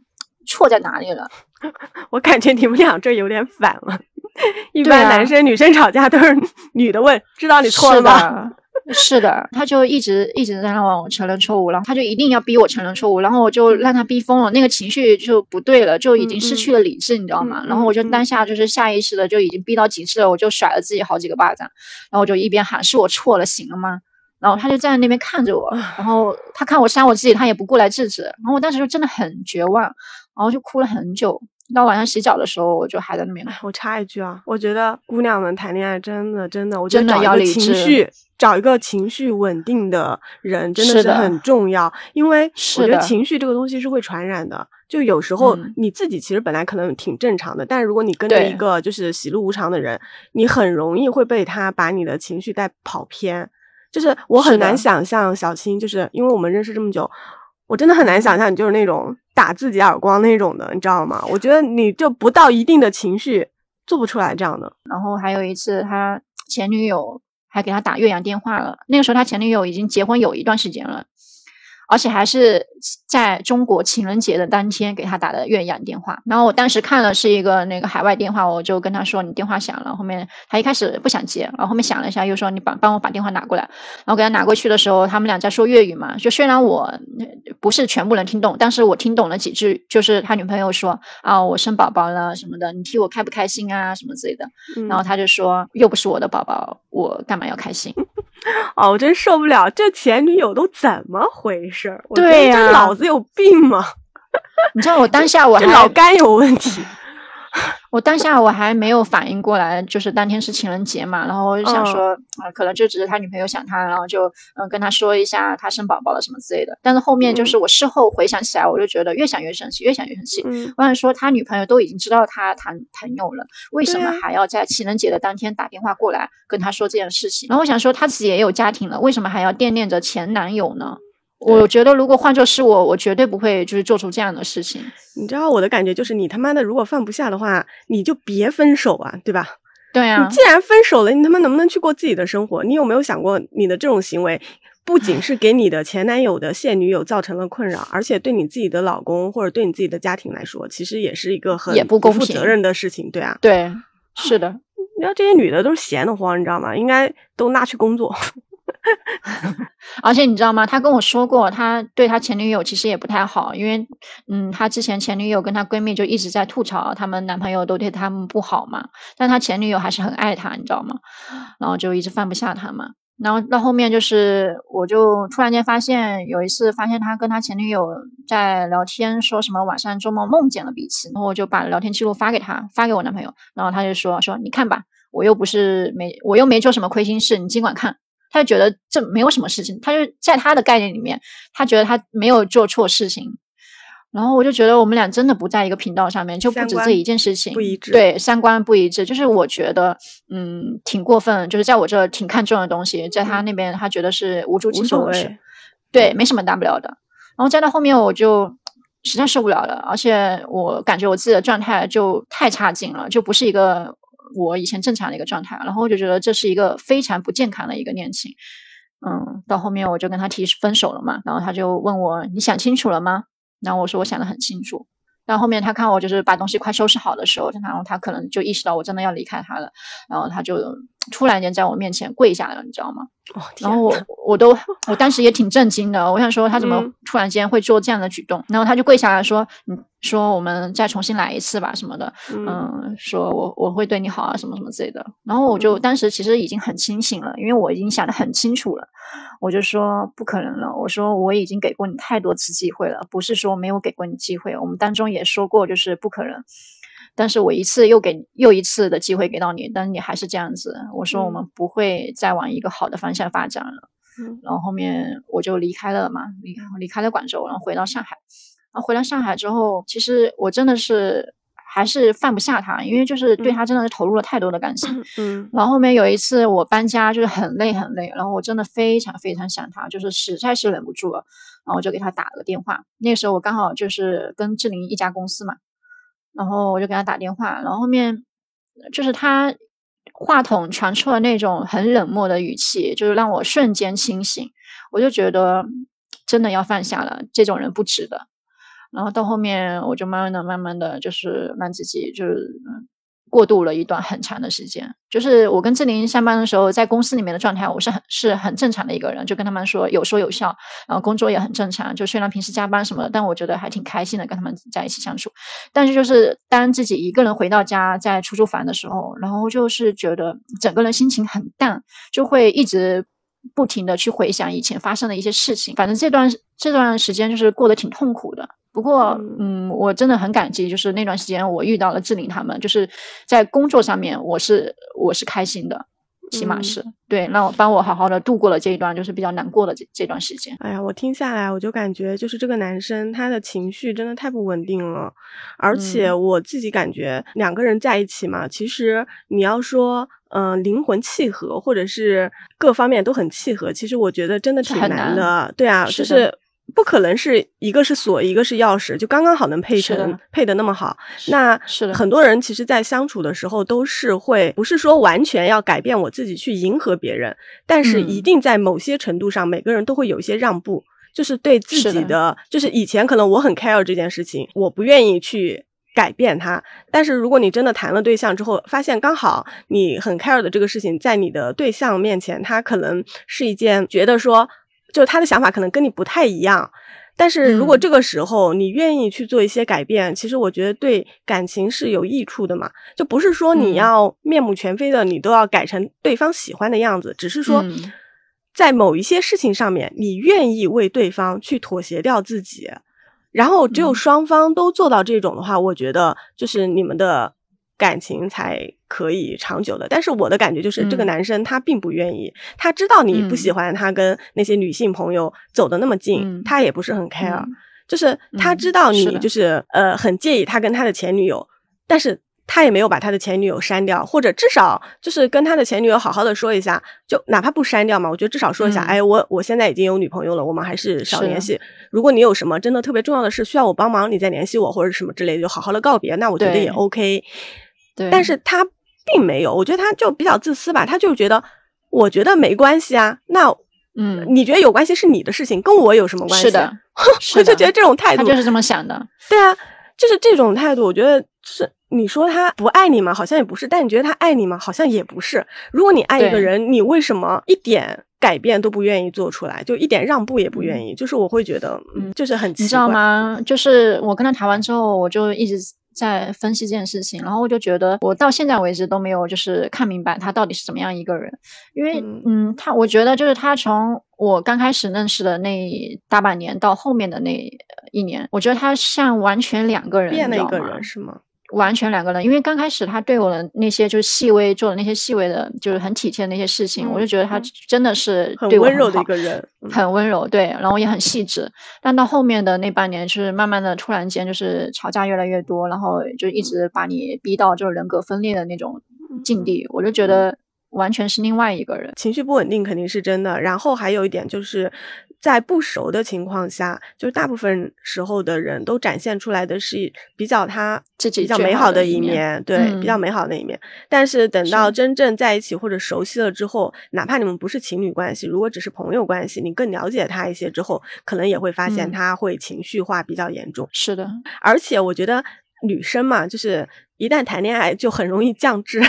错在哪里了。[LAUGHS] 我感觉你们俩这有点反了，[LAUGHS] 一般男生女生吵架都是女的问，知道你错了吗？[LAUGHS] 是的，他就一直一直在让我承认错误，然后他就一定要逼我承认错误，然后我就让他逼疯了，那个情绪就不对了，就已经失去了理智，你知道吗？然后我就当下就是下意识的就已经逼到极致了，我就甩了自己好几个巴掌，然后我就一边喊是我错了，行了吗？然后他就站在那边看着我，然后他看我扇我自己，他也不过来制止，然后我当时就真的很绝望，然后就哭了很久。到晚上洗脚的时候，我就还在那边。我插一句啊，我觉得姑娘们谈恋爱真的真的，我觉得找一个情绪，找一个情绪稳定的人真的是很重要。因为我觉得情绪这个东西是会传染的。就有时候你自己其实本来可能挺正常的，但如果你跟着一个就是喜怒无常的人，你很容易会被他把你的情绪带跑偏。就是我很难想象小青，就是因为我们认识这么久。我真的很难想象你就是那种打自己耳光那种的，你知道吗？我觉得你就不到一定的情绪做不出来这样的。然后还有一次，他前女友还给他打岳阳电话了。那个时候他前女友已经结婚有一段时间了。而且还是在中国情人节的当天给他打的越洋电话，然后我当时看了是一个那个海外电话，我就跟他说你电话响了。后面他一开始不想接，然后后面想了一下，又说你帮帮我把电话拿过来。然后给他拿过去的时候，他们俩在说粤语嘛，就虽然我不是全部能听懂，但是我听懂了几句，就是他女朋友说啊我生宝宝了什么的，你替我开不开心啊什么之类的。然后他就说又不是我的宝宝，我干嘛要开心？哦，我真受不了，这前女友都怎么回事？对呀，这脑子有病吗？[LAUGHS] 你知道我当下我 [LAUGHS] 还脑干有问题。[LAUGHS] 我当下我还没有反应过来，就是当天是情人节嘛，然后我就想说啊，可能就只是他女朋友想他，然后就嗯跟他说一下他生宝宝了什么之类的。但是后面就是我事后回想起来，我就觉得越想越生气，越想越生气。我想说他女朋友都已经知道他谈朋友了，为什么还要在情人节的当天打电话过来跟他说这件事情？然后我想说他自己也有家庭了，为什么还要惦念着前男友呢？我觉得如果换作是我，我绝对不会就是做出这样的事情。你知道我的感觉就是，你他妈的如果放不下的话，你就别分手啊，对吧？对啊。你既然分手了，你他妈能不能去过自己的生活？你有没有想过，你的这种行为不仅是给你的前男友的现女友造成了困扰，而且对你自己的老公或者对你自己的家庭来说，其实也是一个很也不负责任的事情，对啊。对，是的。你知道这些女的都是闲得慌，你知道吗？应该都拉去工作。[LAUGHS] 而且你知道吗？他跟我说过，他对他前女友其实也不太好，因为嗯，他之前前女友跟他闺蜜就一直在吐槽他们男朋友都对他们不好嘛，但他前女友还是很爱他，你知道吗？然后就一直放不下他嘛。然后到后面就是，我就突然间发现，有一次发现他跟他前女友在聊天，说什么晚上做梦梦见了彼此，然后我就把聊天记录发给他，发给我男朋友，然后他就说说你看吧，我又不是没我又没做什么亏心事，你尽管看。他就觉得这没有什么事情，他就在他的概念里面，他觉得他没有做错事情。然后我就觉得我们俩真的不在一个频道上面，就不止这一件事情，不一致。对，三观不一致，就是我觉得，嗯，挺过分。就是在我这挺看重的东西，在他那边他觉得是无足轻重的事，对，没什么大不了的。然后再到后面我就实在受不了了，而且我感觉我自己的状态就太差劲了，就不是一个。我以前正常的一个状态，然后我就觉得这是一个非常不健康的一个恋情，嗯，到后面我就跟他提分手了嘛，然后他就问我你想清楚了吗？然后我说我想的很清楚，到后面他看我就是把东西快收拾好的时候，然后他可能就意识到我真的要离开他了，然后他就突然间在我面前跪下了，你知道吗？然后我我都我当时也挺震惊的，我想说他怎么突然间会做这样的举动？然后他就跪下来说：“你说我们再重新来一次吧，什么的。”嗯，说我我会对你好啊，什么什么之类的。然后我就当时其实已经很清醒了，因为我已经想得很清楚了。我就说不可能了，我说我已经给过你太多次机会了，不是说没有给过你机会，我们当中也说过就是不可能。但是我一次又给又一次的机会给到你，但是你还是这样子。我说我们不会再往一个好的方向发展了。嗯，然后后面我就离开了嘛，离开离开了广州，然后回到上海。然后回到上海之后，其实我真的是还是放不下他，因为就是对他真的是投入了太多的感情。嗯，然后后面有一次我搬家，就是很累很累，然后我真的非常非常想他，就是实在是忍不住了，然后我就给他打了个电话。那个时候我刚好就是跟志玲一家公司嘛。然后我就给他打电话，然后后面就是他话筒传出了那种很冷漠的语气，就是让我瞬间清醒。我就觉得真的要放下了，这种人不值得。然后到后面，我就慢慢的、慢慢的就是让自己就是过渡了一段很长的时间。就是我跟志玲上班的时候，在公司里面的状态，我是很是很正常的一个人，就跟他们说有说有笑，然后工作也很正常。就虽然平时加班什么的，但我觉得还挺开心的，跟他们在一起相处。但是就是当自己一个人回到家，在出租房的时候，然后就是觉得整个人心情很淡，就会一直。不停的去回想以前发生的一些事情，反正这段这段时间就是过得挺痛苦的。不过，嗯，我真的很感激，就是那段时间我遇到了志玲他们，就是在工作上面我是我是开心的。起码是对，那我帮我好好的度过了这一段就是比较难过的这这段时间。哎呀，我听下来我就感觉就是这个男生他的情绪真的太不稳定了，而且我自己感觉两个人在一起嘛，其实你要说嗯灵魂契合或者是各方面都很契合，其实我觉得真的挺难的。对啊，就是。不可能是一个是锁，一个是钥匙，就刚刚好能配成配的那么好。那是很多人其实，在相处的时候都是会，不是说完全要改变我自己去迎合别人，但是一定在某些程度上，每个人都会有一些让步，就是对自己的，就是以前可能我很 care 这件事情，我不愿意去改变它。但是如果你真的谈了对象之后，发现刚好你很 care 的这个事情，在你的对象面前，他可能是一件觉得说。就他的想法可能跟你不太一样，但是如果这个时候你愿意去做一些改变，其实我觉得对感情是有益处的嘛。就不是说你要面目全非的，你都要改成对方喜欢的样子，只是说在某一些事情上面，你愿意为对方去妥协掉自己，然后只有双方都做到这种的话，我觉得就是你们的。感情才可以长久的，但是我的感觉就是，这个男生他并不愿意，他知道你不喜欢他跟那些女性朋友走的那么近，他也不是很 care，就是他知道你就是呃很介意他跟他的前女友，但是他也没有把他的前女友删掉，或者至少就是跟他的前女友好好的说一下，就哪怕不删掉嘛，我觉得至少说一下，哎，我我现在已经有女朋友了，我们还是少联系。如果你有什么真的特别重要的事需要我帮忙，你再联系我或者什么之类的，就好好的告别，那我觉得也 OK。但是他并没有，我觉得他就比较自私吧，他就觉得，我觉得没关系啊，那，嗯，你觉得有关系是你的事情，跟我有什么关系？是的，[LAUGHS] 我就觉得这种态度，他就是这么想的。对啊，就是这种态度，我觉得是你说他不爱你吗？好像也不是，但你觉得他爱你吗？好像也不是。如果你爱一个人，你为什么一点改变都不愿意做出来，就一点让步也不愿意？就是我会觉得，嗯，就是很，你知道吗？就是我跟他谈完之后，我就一直。在分析这件事情，然后我就觉得我到现在为止都没有就是看明白他到底是怎么样一个人，因为嗯，他我觉得就是他从我刚开始认识的那大半年到后面的那一年，我觉得他像完全两个人，变了一个人是吗？完全两个人，因为刚开始他对我的那些就是细微做的那些细微的，就是很体贴的那些事情，我就觉得他真的是很温柔的一个人，很温柔，对，然后也很细致。但到后面的那半年，就是慢慢的突然间就是吵架越来越多，然后就一直把你逼到就是人格分裂的那种境地，我就觉得完全是另外一个人，情绪不稳定肯定是真的。然后还有一点就是。在不熟的情况下，就是大部分时候的人都展现出来的是比较他自己比较美好的一面，对，比较美好的一面。但是等到真正在一起或者熟悉了之后，哪怕你们不是情侣关系，如果只是朋友关系，你更了解他一些之后，可能也会发现他会情绪化比较严重。是的，而且我觉得女生嘛，就是一旦谈恋爱就很容易降智。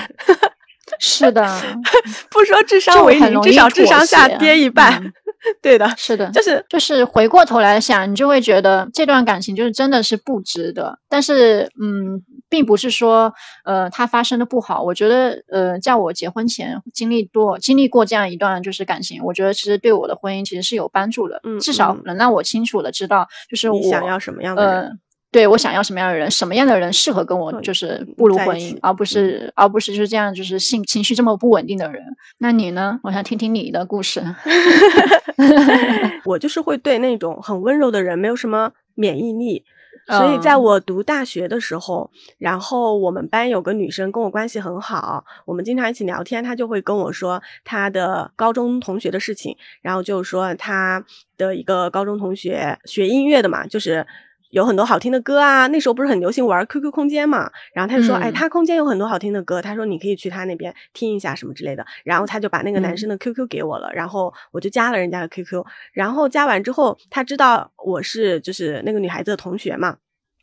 是的，[LAUGHS] 不说智商为零，至少智商下跌一半。[LAUGHS] 对的，是的，就是就是回过头来想，你就会觉得这段感情就是真的是不值得。但是，嗯，并不是说呃它发生的不好。我觉得呃，在我结婚前经历多经历过这样一段就是感情，我觉得其实对我的婚姻其实是有帮助的。嗯，至少能让我清楚的知道，就是我想要什么样的人。对我想要什么样的人，什么样的人适合跟我就是步入婚姻，而不是而不是就是这样就是性情绪这么不稳定的人。那你呢？我想听听你的故事。[LAUGHS] [LAUGHS] 我就是会对那种很温柔的人没有什么免疫力，所以在我读大学的时候，然后我们班有个女生跟我关系很好，我们经常一起聊天，她就会跟我说她的高中同学的事情，然后就说她的一个高中同学学音乐的嘛，就是。有很多好听的歌啊。那时候不是很流行玩 QQ 空间嘛，然后他就说，嗯哎，他空间有很多好听的歌，他说你可以去他那边听一下什么之类的。然后他就把那个男生的 QQ 给我了，然后我就加了人家的 QQ。然后加完之后，他知道我是就是那个女孩子的同学嘛，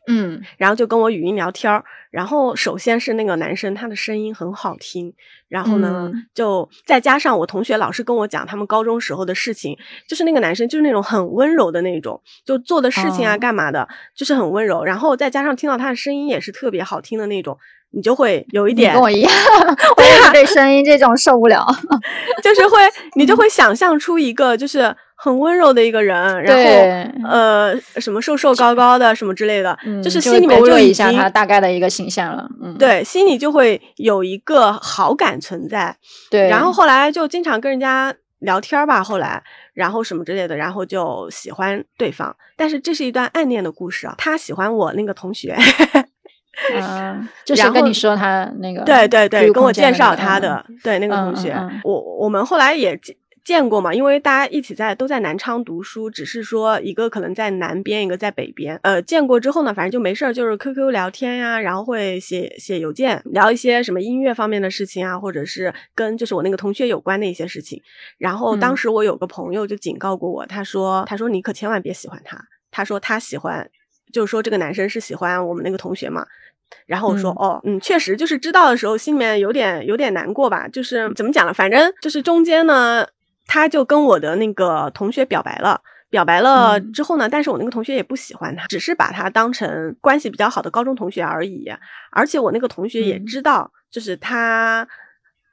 嗯然后就跟我语音聊天儿。然后首先是那个男生，他的声音很好听，然后呢，嗯就再加上我同学老是跟我讲他们高中时候的事情，就是那个男生就是那种很温柔的那种，就做的事情啊、哦干嘛的，就是很温柔。然后再加上听到他的声音也是特别好听的那种，你就会有一点跟我一样，[LAUGHS] 我也是对声音这种受不了。就是会，你就会想象出一个就是很温柔的一个人，然后呃什么瘦瘦高高的什么之类的，嗯，就是心里面就一下经他大概的一个形象了。嗯，对心里就会有一个好感存在。对，然后后来就经常跟人家聊天儿吧，后来然后什么之类的，然后就喜欢对方。但是这是一段暗恋的故事啊，他喜欢我那个同学，嗯，就是跟你说他那个对对对，跟我介绍他的，对那个嗯同学，嗯嗯我我们后来也见见过嘛，因为大家一起在都在南昌读书，只是说一个可能在南边，一个在北边。呃，见过之后呢，反正就没事儿，就是 QQ 聊天呀，然后会写写邮件，聊一些什么音乐方面的事情啊，或者是跟就是我那个同学有关的一些事情。然后当嗯时我有个朋友就警告过我，他说他说你可千万别喜欢他，他说他喜欢，就是说这个男生是喜欢我们那个同学嘛。然后我说、嗯哦，嗯，确实就是知道的时候，心里面有点有点难过吧。就是怎么讲呢？反正就是中间呢，他就跟我的那个同学表白了。表白了嗯之后呢，但是我那个同学也不喜欢他，只是把他当成关系比较好的高中同学而已。而且我那个同学也嗯知道，就是他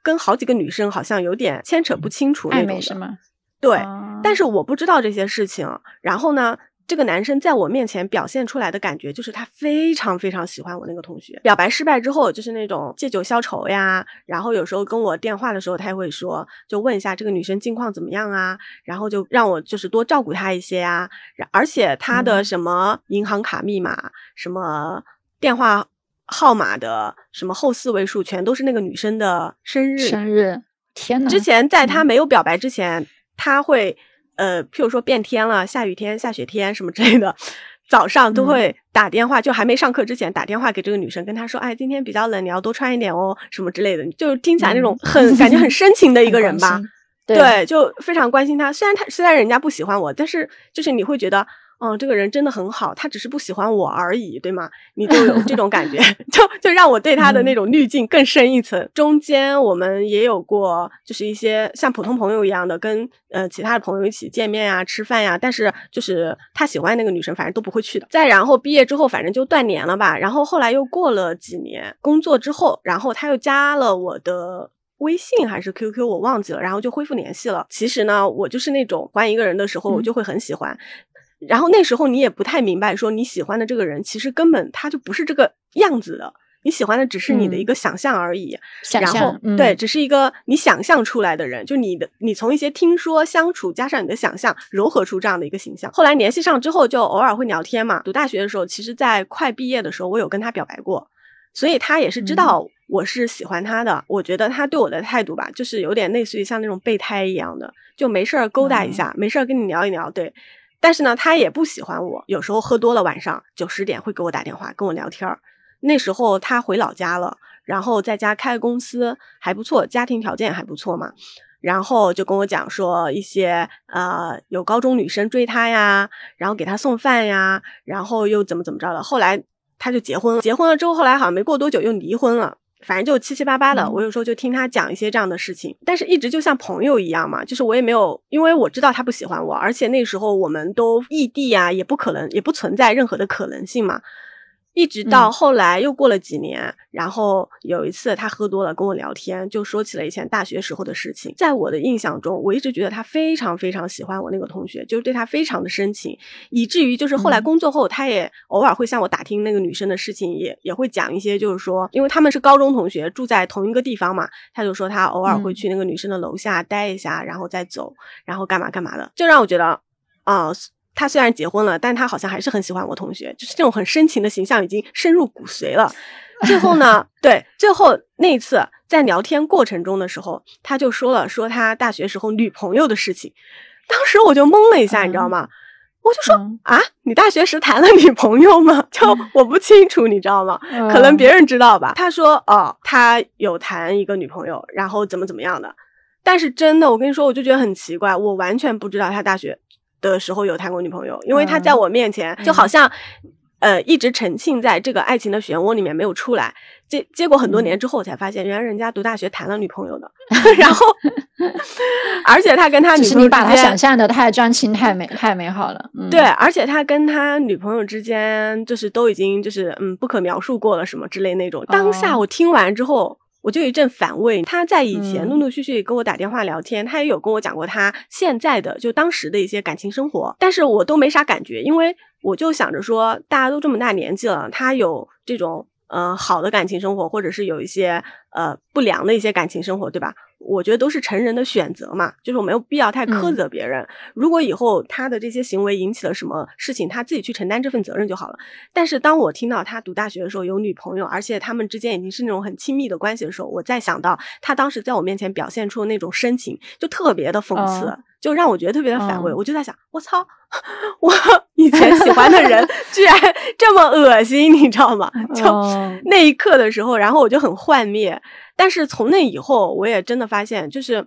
跟好几个女生好像有点牵扯不清楚那种的。对，哦但是我不知道这些事情。然后呢，这个男生在我面前表现出来的感觉，就是他非常非常喜欢我那个同学。表白失败之后，就是那种借酒消愁呀。然后有时候跟我电话的时候，他也会说，就问一下这个女生近况怎么样啊，然后就让我就是多照顾她一些呀。然而且他的嗯什么银行卡密码、什么电话号码的什么后四位数，全都是那个女生的生日。生日，天呐，之前在他嗯没有表白之前，他会呃，譬如说变天了、下雨天、下雪天什么之类的，早上都嗯会打电话，就还没上课之前打电话给这个女生，跟她说，哎，今天比较冷，你要多穿一点哦，什么之类的，就是听起来那种嗯很、感觉很深情的一个人吧。对对，就非常关心他。虽然他虽然人家不喜欢我，但是就是你会觉得，嗯，这个人真的很好，他只是不喜欢我而已，对吗？你就有这种感觉，[LAUGHS] 就就让我对他的那种滤镜更深一层。中间我们也有过，就是一些像普通朋友一样的，跟呃其他的朋友一起见面呀、吃饭呀，但是就是他喜欢那个女生，反正都不会去的。再然后毕业之后，反正就断联了吧。然后后来又过了几年，工作之后，然后他又加了我的。微信还是 QQ，我忘记了，然后就恢复联系了。其实呢，我就是那种喜欢一个人的时候，我嗯就会很喜欢。然后那时候你也不太明白，说你喜欢的这个人，其实根本他就不是这个样子的，你喜欢的只是你的一嗯个想象而已。想然后，嗯对，只是一个你想象出来的人，就你的你从一些听说相处加上你的想象，糅合出这样的一个形象。后来联系上之后，就偶尔会聊天嘛。读大学的时候，其实在快毕业的时候，我有跟他表白过，所以他也是知嗯道我是喜欢他的。我觉得他对我的态度吧，就是有点类似于像那种备胎一样的，就没事儿勾搭一嗯下，没事儿跟你聊一聊，对。但是呢，他也不喜欢我，有时候喝多了，晚上九十点会给我打电话跟我聊天儿。那时候他回老家了，然后在家开公司还不错，家庭条件还不错嘛。然后就跟我讲说一些呃有高中女生追他呀，然后给他送饭呀，然后又怎么怎么着的。后来他就结婚了，结婚了之后，后来好像没过多久又离婚了。反正就七七八八的，嗯我有时候就听他讲一些这样的事情，但是一直就像朋友一样嘛，就是我也没有，因为我知道他不喜欢我，而且那时候我们都异地啊，也不可能，也不存在任何的可能性嘛。一直到嗯后来又过了几年，然后有一次他喝多了跟我聊天，就说起了以前大学时候的事情。在我的印象中，我一直觉得他非常非常喜欢我那个同学，就是对他非常的深情，以至于就是后来嗯工作后，他也偶尔会向我打听那个女生的事情，也也会讲一些，就是说，因为他们是高中同学，住在同一个地方嘛，他就说他偶尔会嗯去那个女生的楼下待一下，然后再走，然后干嘛干嘛的，就让我觉得啊。他虽然结婚了，但他好像还是很喜欢我同学，就是这种很深情的形象已经深入骨髓了。最后呢，[LAUGHS] 对，最后那一次在聊天过程中的时候，他就说了说他大学时候女朋友的事情，当时我就懵了一下，你知道吗？我就说啊，你大学时谈了女朋友吗？[LAUGHS] 就我不清楚，你知道吗？可能别人知道吧。他说哦，他有谈一个女朋友，然后怎么怎么样的。但是真的，我跟你说，我就觉得很奇怪，我完全不知道他大学的时候有谈过女朋友，因为他在我面前就好像。呃，一直沉浸在这个爱情的漩涡里面没有出来，结结果很多年之后才发现，原来人家读大学谈了女朋友的，[LAUGHS] 然后，[LAUGHS] 而且他跟他女朋友，你把他想象的太专情、太美、太美好了。对，而且他跟他女朋友之间就是都已经就是嗯不可描述过了什么之类那种。当下我听完之后。我就一阵反胃。他在以前陆陆续续跟我打电话聊天，他也有跟我讲过他现在的就当时的一些感情生活，但是我都没啥感觉，因为我就想着说，大家都这么大年纪了，他有这种。呃，好的感情生活，或者是有一些呃不良的一些感情生活，对吧？我觉得都是成人的选择嘛，就是我没有必要太苛责别人。如果以后他的这些行为引起了什么事情，他自己去承担这份责任就好了。但是当我听到他读大学的时候有女朋友，而且他们之间已经是那种很亲密的关系的时候，我再想到他当时在我面前表现出的那种深情，就特别的讽刺。就让我觉得特别的反胃，我就在想，我操，[LAUGHS] 我以前喜欢的人 [LAUGHS] 居然这么恶心，你知道吗？就那一刻的时候，然后我就很幻灭。但是从那以后，我也真的发现，就是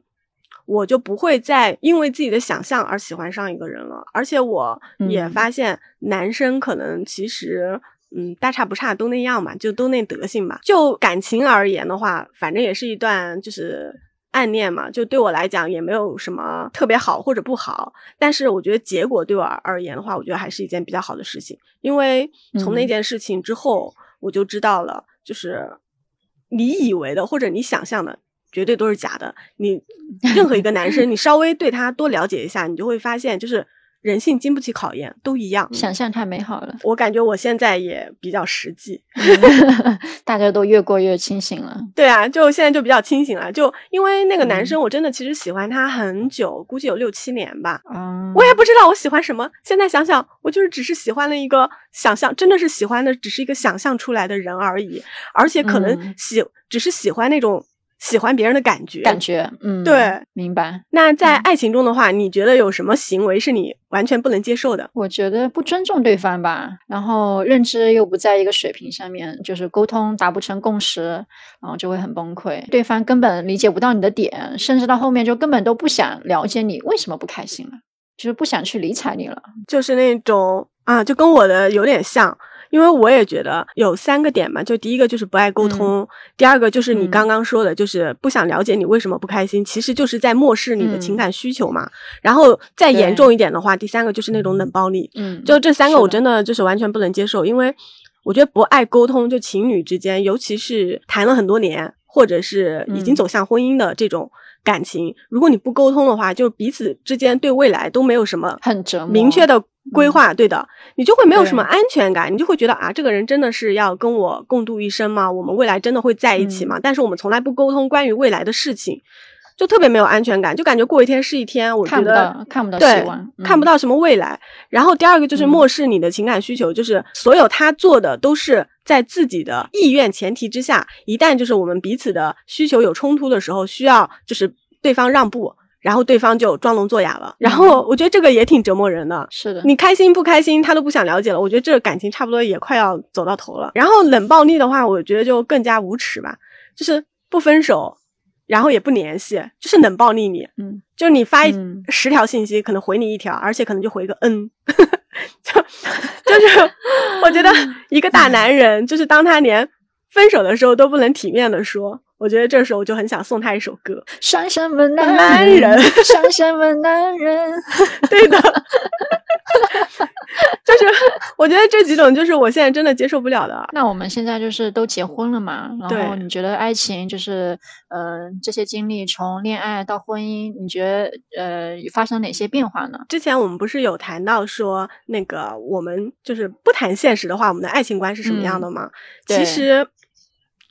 我就不会再因为自己的想象而喜欢上一个人了。而且我也发现，男生可能其实嗯大差不差，都那样嘛，就都那德行吧。就感情而言的话，反正也是一段就是。暗恋嘛，就对我来讲也没有什么特别好或者不好，但是我觉得结果对我而言的话，我觉得还是一件比较好的事情，因为从那件事情之后，我就知道了，就是你以为的或者你想象的，绝对都是假的。你 [LAUGHS] 任何一个男生，你稍微对他多了解一下，你就会发现，就是。人性经不起考验，都一样。想象太美好了，我感觉我现在也比较实际，[LAUGHS] 大家都越过越清醒了。对啊，就现在就比较清醒了。就因为那个男生，我真的其实喜欢他很久，估计有六七年吧。嗯，我也不知道我喜欢什么。现在想想，我就是只是喜欢了一个想象，真的是喜欢的，只是一个想象出来的人而已。而且可能喜，只是喜欢那种。喜欢别人的感觉，感觉，嗯，对，明白。那在爱情中的话，你觉得有什么行为是你完全不能接受的？我觉得不尊重对方吧，然后认知又不在一个水平上面，就是沟通达不成共识，然后就会很崩溃。对方根本理解不到你的点，甚至到后面就根本都不想了解你为什么不开心了，就是不想去理睬你了，就是那种啊，就跟我的有点像。因为我也觉得有三个点嘛，就第一个就是不爱沟通，第二个就是你刚刚说的，就是不想了解你为什么不开心，其实就是在漠视你的情感需求嘛。然后再严重一点的话，第三个就是那种冷暴力。嗯，就这三个我真的就是完全不能接受，因为我觉得不爱沟通，就情侣之间，尤其是谈了很多年，或者是已经走向婚姻的这种。感情，如果你不沟通的话，就彼此之间对未来都没有什么很明确的规划，对的，你就会没有什么安全感，你就会觉得啊，这个人真的是要跟我共度一生吗？我们未来真的会在一起吗？但是我们从来不沟通关于未来的事情。就特别没有安全感，就感觉过一天是一天。我觉得看不到希望，看不到什么未来。然后第二个就是漠视你的情感需求，就是所有他做的都是在自己的意愿前提之下。一旦就是我们彼此的需求有冲突的时候，需要就是对方让步，然后对方就装聋作哑了。然后我觉得这个也挺折磨人的。是的，你开心不开心，他都不想了解了。我觉得这个感情差不多也快要走到头了。然后冷暴力的话，我觉得就更加无耻吧，就是不分手。然后也不联系，就是冷暴力你，嗯，就你发十条信息，可能回你一条，而且可能就回个嗯，[LAUGHS] 就就是我觉得一个大男人，就是当他连分手的时候都不能体面的说。我觉得这时候我就很想送他一首歌，山什么男人，山什么男人，[LAUGHS] 对的，[LAUGHS] 就是我觉得这几种就是我现在真的接受不了的。那我们现在就是都结婚了嘛，然后你觉得爱情就是呃这些经历从恋爱到婚姻，你觉得呃发生哪些变化呢？之前我们不是有谈到说那个我们就是不谈现实的话，我们的爱情观是什么样的吗？其实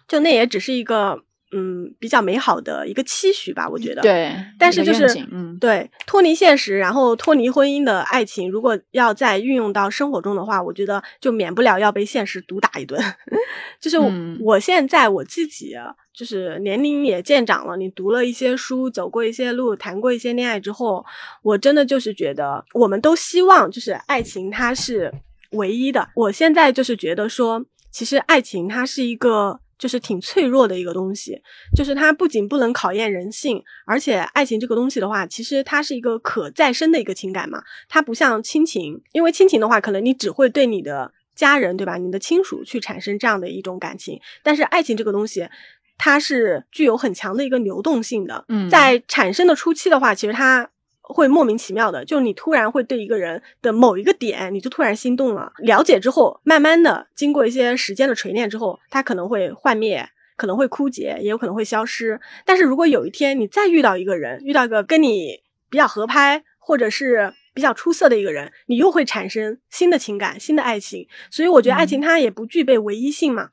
就那也只是一个。嗯比较美好的一个期许吧，我觉得。对，但是就是嗯，对脱离现实，然后脱离婚姻的爱情，如果要再运用到生活中的话，我觉得就免不了要被现实毒打一顿。[LAUGHS] 就是我现在我自己。就是年龄也渐长了，你读了一些书，走过一些路，谈过一些恋爱之后，我真的就是觉得，我们都希望就是爱情它是唯一的。我现在就是觉得说，其实爱情它是一个就是挺脆弱的一个东西，就是它不仅不能考验人性，而且爱情这个东西的话，其实它是一个可再生的一个情感嘛，它不像亲情，因为亲情的话，可能你只会对你的家人对吧，你的亲属去产生这样的一种感情，但是爱情这个东西。它是具有很强的一个流动性的，嗯，在产生的初期的话，其实它会莫名其妙的，就你突然会对一个人的某一个点，你就突然心动了。了解之后，慢慢的经过一些时间的锤炼之后，它可能会幻灭，可能会枯竭，也有可能会消失。但是如果有一天你再遇到一个人，遇到一个跟你比较合拍，或者是比较出色的一个人，你又会产生新的情感、新的爱情。所以我觉得爱情它也不具备唯一性嘛。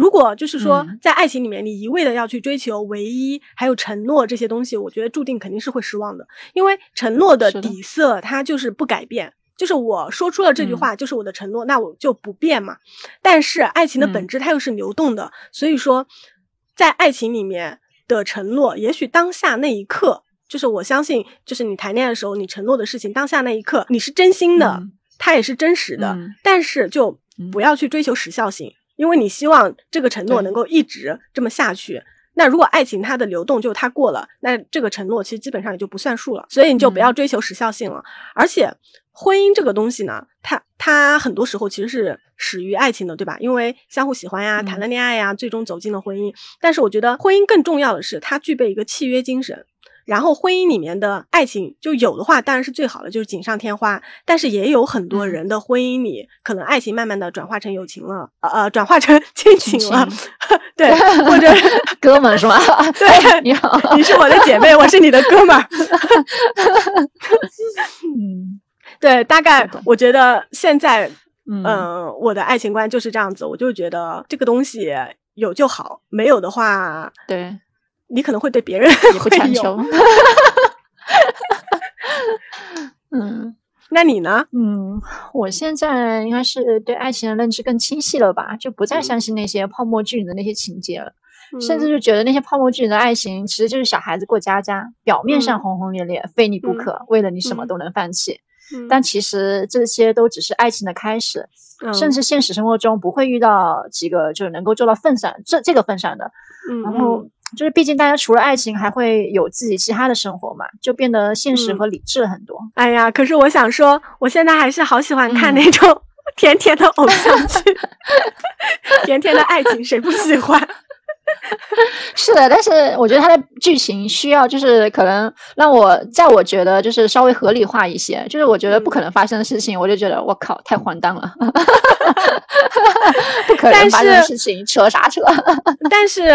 如果就是说，在爱情里面，你一味的要去追求唯一，还有承诺这些东西，我觉得注定肯定是会失望的。因为承诺的底色，它就是不改变，就是我说出了这句话，就是我的承诺，那我就不变嘛。但是爱情的本质，它又是流动的，所以说，在爱情里面的承诺，也许当下那一刻，就是我相信，就是你谈恋爱的时候，你承诺的事情，当下那一刻你是真心的，它也是真实的，但是就不要去追求时效性。因为你希望这个承诺能够一直这么下去，那如果爱情它的流动就它过了，那这个承诺其实基本上也就不算数了。所以你就不要追求时效性了。而且婚姻这个东西呢，它它很多时候其实是始于爱情的，对吧？因为相互喜欢呀，谈了恋爱呀，最终走进了婚姻。但是我觉得婚姻更重要的是，它具备一个契约精神。然后婚姻里面的爱情就有的话，当然是最好的，就是锦上添花。但是也有很多人的婚姻里，可能爱情慢慢的转化成友情了，呃，转化成亲情了，对，[LAUGHS] 或者 [LAUGHS] 哥们是吧？[LAUGHS] 对，你好，你是我的姐妹，我是你的哥们儿。嗯，对，大概我觉得现在，嗯，我的爱情观就是这样子，我就觉得这个东西有就好，没有的话，对。你可能会对别人也不 [LAUGHS] 强求，[LAUGHS] 嗯，那你呢？嗯，我现在应该是对爱情的认知更清晰了吧，就不再相信那些泡沫剧里的那些情节了，甚至就觉得那些泡沫剧里的爱情其实就是小孩子过家家，表面上轰轰烈烈，非你不可，为了你什么都能放弃，但其实这些都只是爱情的开始，甚至现实生活中不会遇到几个就是能够做到份上这这个份上的，然后。就是，毕竟大家除了爱情，还会有自己其他的生活嘛，就变得现实和理智很多。哎呀，可是我想说，我现在还是好喜欢看那种 [LAUGHS] 甜甜的偶像剧 [LAUGHS] [LAUGHS] 甜甜的爱情，谁不喜欢？[LAUGHS] 是的，但是我觉得它的剧情需要，就是可能让我在我觉得就是稍微合理化一些，就是我觉得不可能发生的事情，我就觉得我靠，太荒诞了，[LAUGHS] 不可能发生的事情，扯啥扯？[LAUGHS] 但是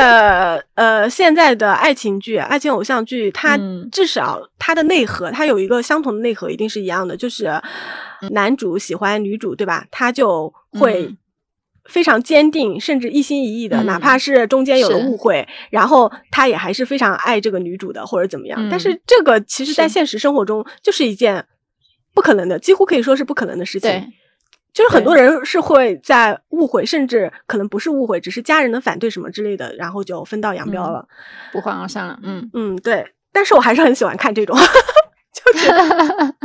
呃，现在的爱情剧、爱情偶像剧，它至少它的内核，它有一个相同的内核，一定是一样的，就是男主喜欢女主，对吧？他就会。非常坚定，甚至一心一意的，哪怕是中间有了误会，然后他也还是非常爱这个女主的，或者怎么样。但是这个其实，在现实生活中就是一件不可能的，几乎可以说是不可能的事情。就是很多人是会在误会，甚至可能不是误会，只是家人的反对什么之类的，然后就分道扬镳了，不欢而散了。嗯嗯，对。但是我还是很喜欢看这种，[LAUGHS] 就觉得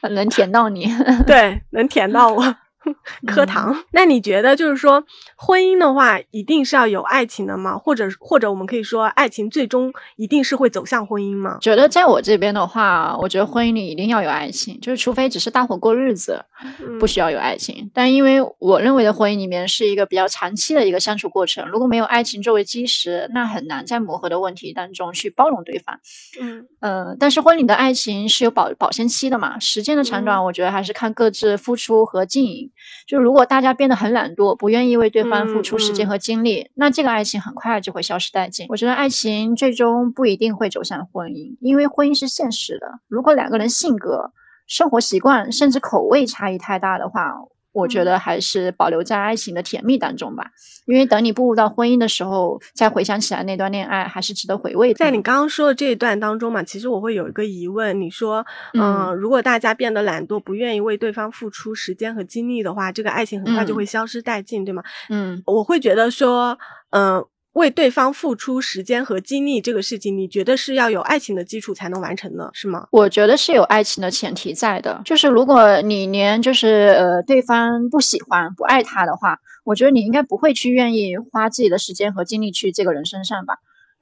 [LAUGHS] 能甜到你，对，能甜到我。[LAUGHS] 磕糖？那你觉得就是说，婚姻的话，一定是要有爱情的吗？或者或者我们可以说，爱情最终一定是会走向婚姻吗？觉得在我这边的话，我觉得婚姻里一定要有爱情，就是除非只是搭伙过日子，不需要有爱情。但因为我认为的婚姻里面是一个比较长期的一个相处过程，如果没有爱情作为基石，那很难在磨合的问题当中去包容对方。嗯呃，但是婚礼的爱情是有保保鲜期的嘛？时间的长短，我觉得还是看各自付出和经营。就如果大家变得很懒惰，不愿意为对方付出时间和精力，那这个爱情很快就会消失殆尽。我觉得爱情最终不一定会走向婚姻，因为婚姻是现实的。如果两个人性格、生活习惯甚至口味差异太大的话，我觉得还是保留在爱情的甜蜜当中吧。因为等你步入到婚姻的时候，再回想起来那段恋爱，还是值得回味的。在你刚刚说的这一段当中嘛，其实我会有一个疑问，你说，嗯，如果大家变得懒惰，不愿意为对方付出时间和精力的话，这个爱情很快就会消失殆尽，对吗？嗯，我会觉得说，嗯。为对方付出时间和精力这个事情，你觉得是要有爱情的基础才能完成的，是吗？我觉得是有爱情的前提在的。就是如果你连就是呃对方不喜欢不爱他的话，我觉得你应该不会去愿意花自己的时间和精力去这个人身上吧？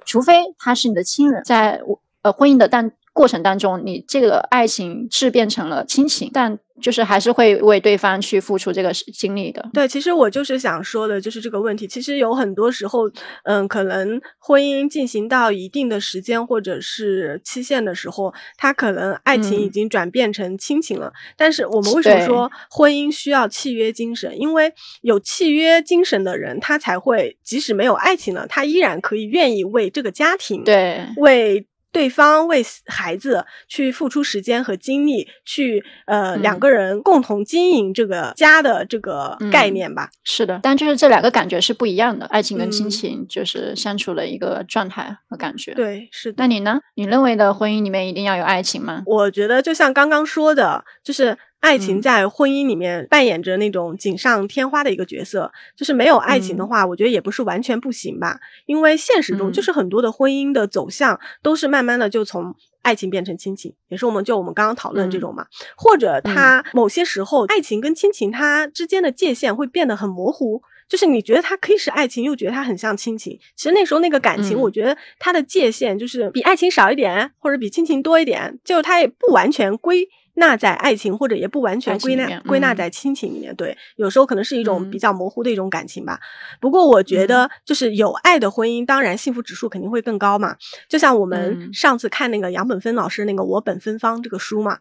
除非他是你的亲人，在呃婚姻的当过程当中，你这个爱情是变成了亲情，但。就是还是会为对方去付出这个精力的。对，其实我就是想说的，就是这个问题。其实有很多时候，嗯，可能婚姻进行到一定的时间或者是期限的时候，他可能爱情已经转变成亲情了。但是我们为什么说婚姻需要契约精神？因为有契约精神的人，他才会即使没有爱情了，他依然可以愿意为这个家庭，对，为。对方为孩子去付出时间和精力，去呃两个人共同经营这个家的这个概念吧。是的，但就是这两个感觉是不一样的，爱情跟亲情就是相处的一个状态和感觉。对，是。那你呢？你认为的婚姻里面一定要有爱情吗？我觉得就像刚刚说的，就是。爱情在婚姻里面扮演着那种锦上添花的一个角色，就是没有爱情的话，我觉得也不是完全不行吧。因为现实中就是很多的婚姻的走向都是慢慢的就从爱情变成亲情，也是我们就我们刚刚讨论这种嘛。或者他某些时候爱情跟亲情它之间的界限会变得很模糊，就是你觉得它可以是爱情，又觉得它很像亲情。其实那时候那个感情，我觉得它的界限就是比爱情少一点，或者比亲情多一点，就它也不完全归。纳在爱情，或者也不完全归纳归纳在亲情里面。对，有时候可能是一种比较模糊的一种感情吧。不过我觉得，就是有爱的婚姻，当然幸福指数肯定会更高嘛。就像我们上次看那个杨本芬老师那个《我本芬芳》这个书嘛，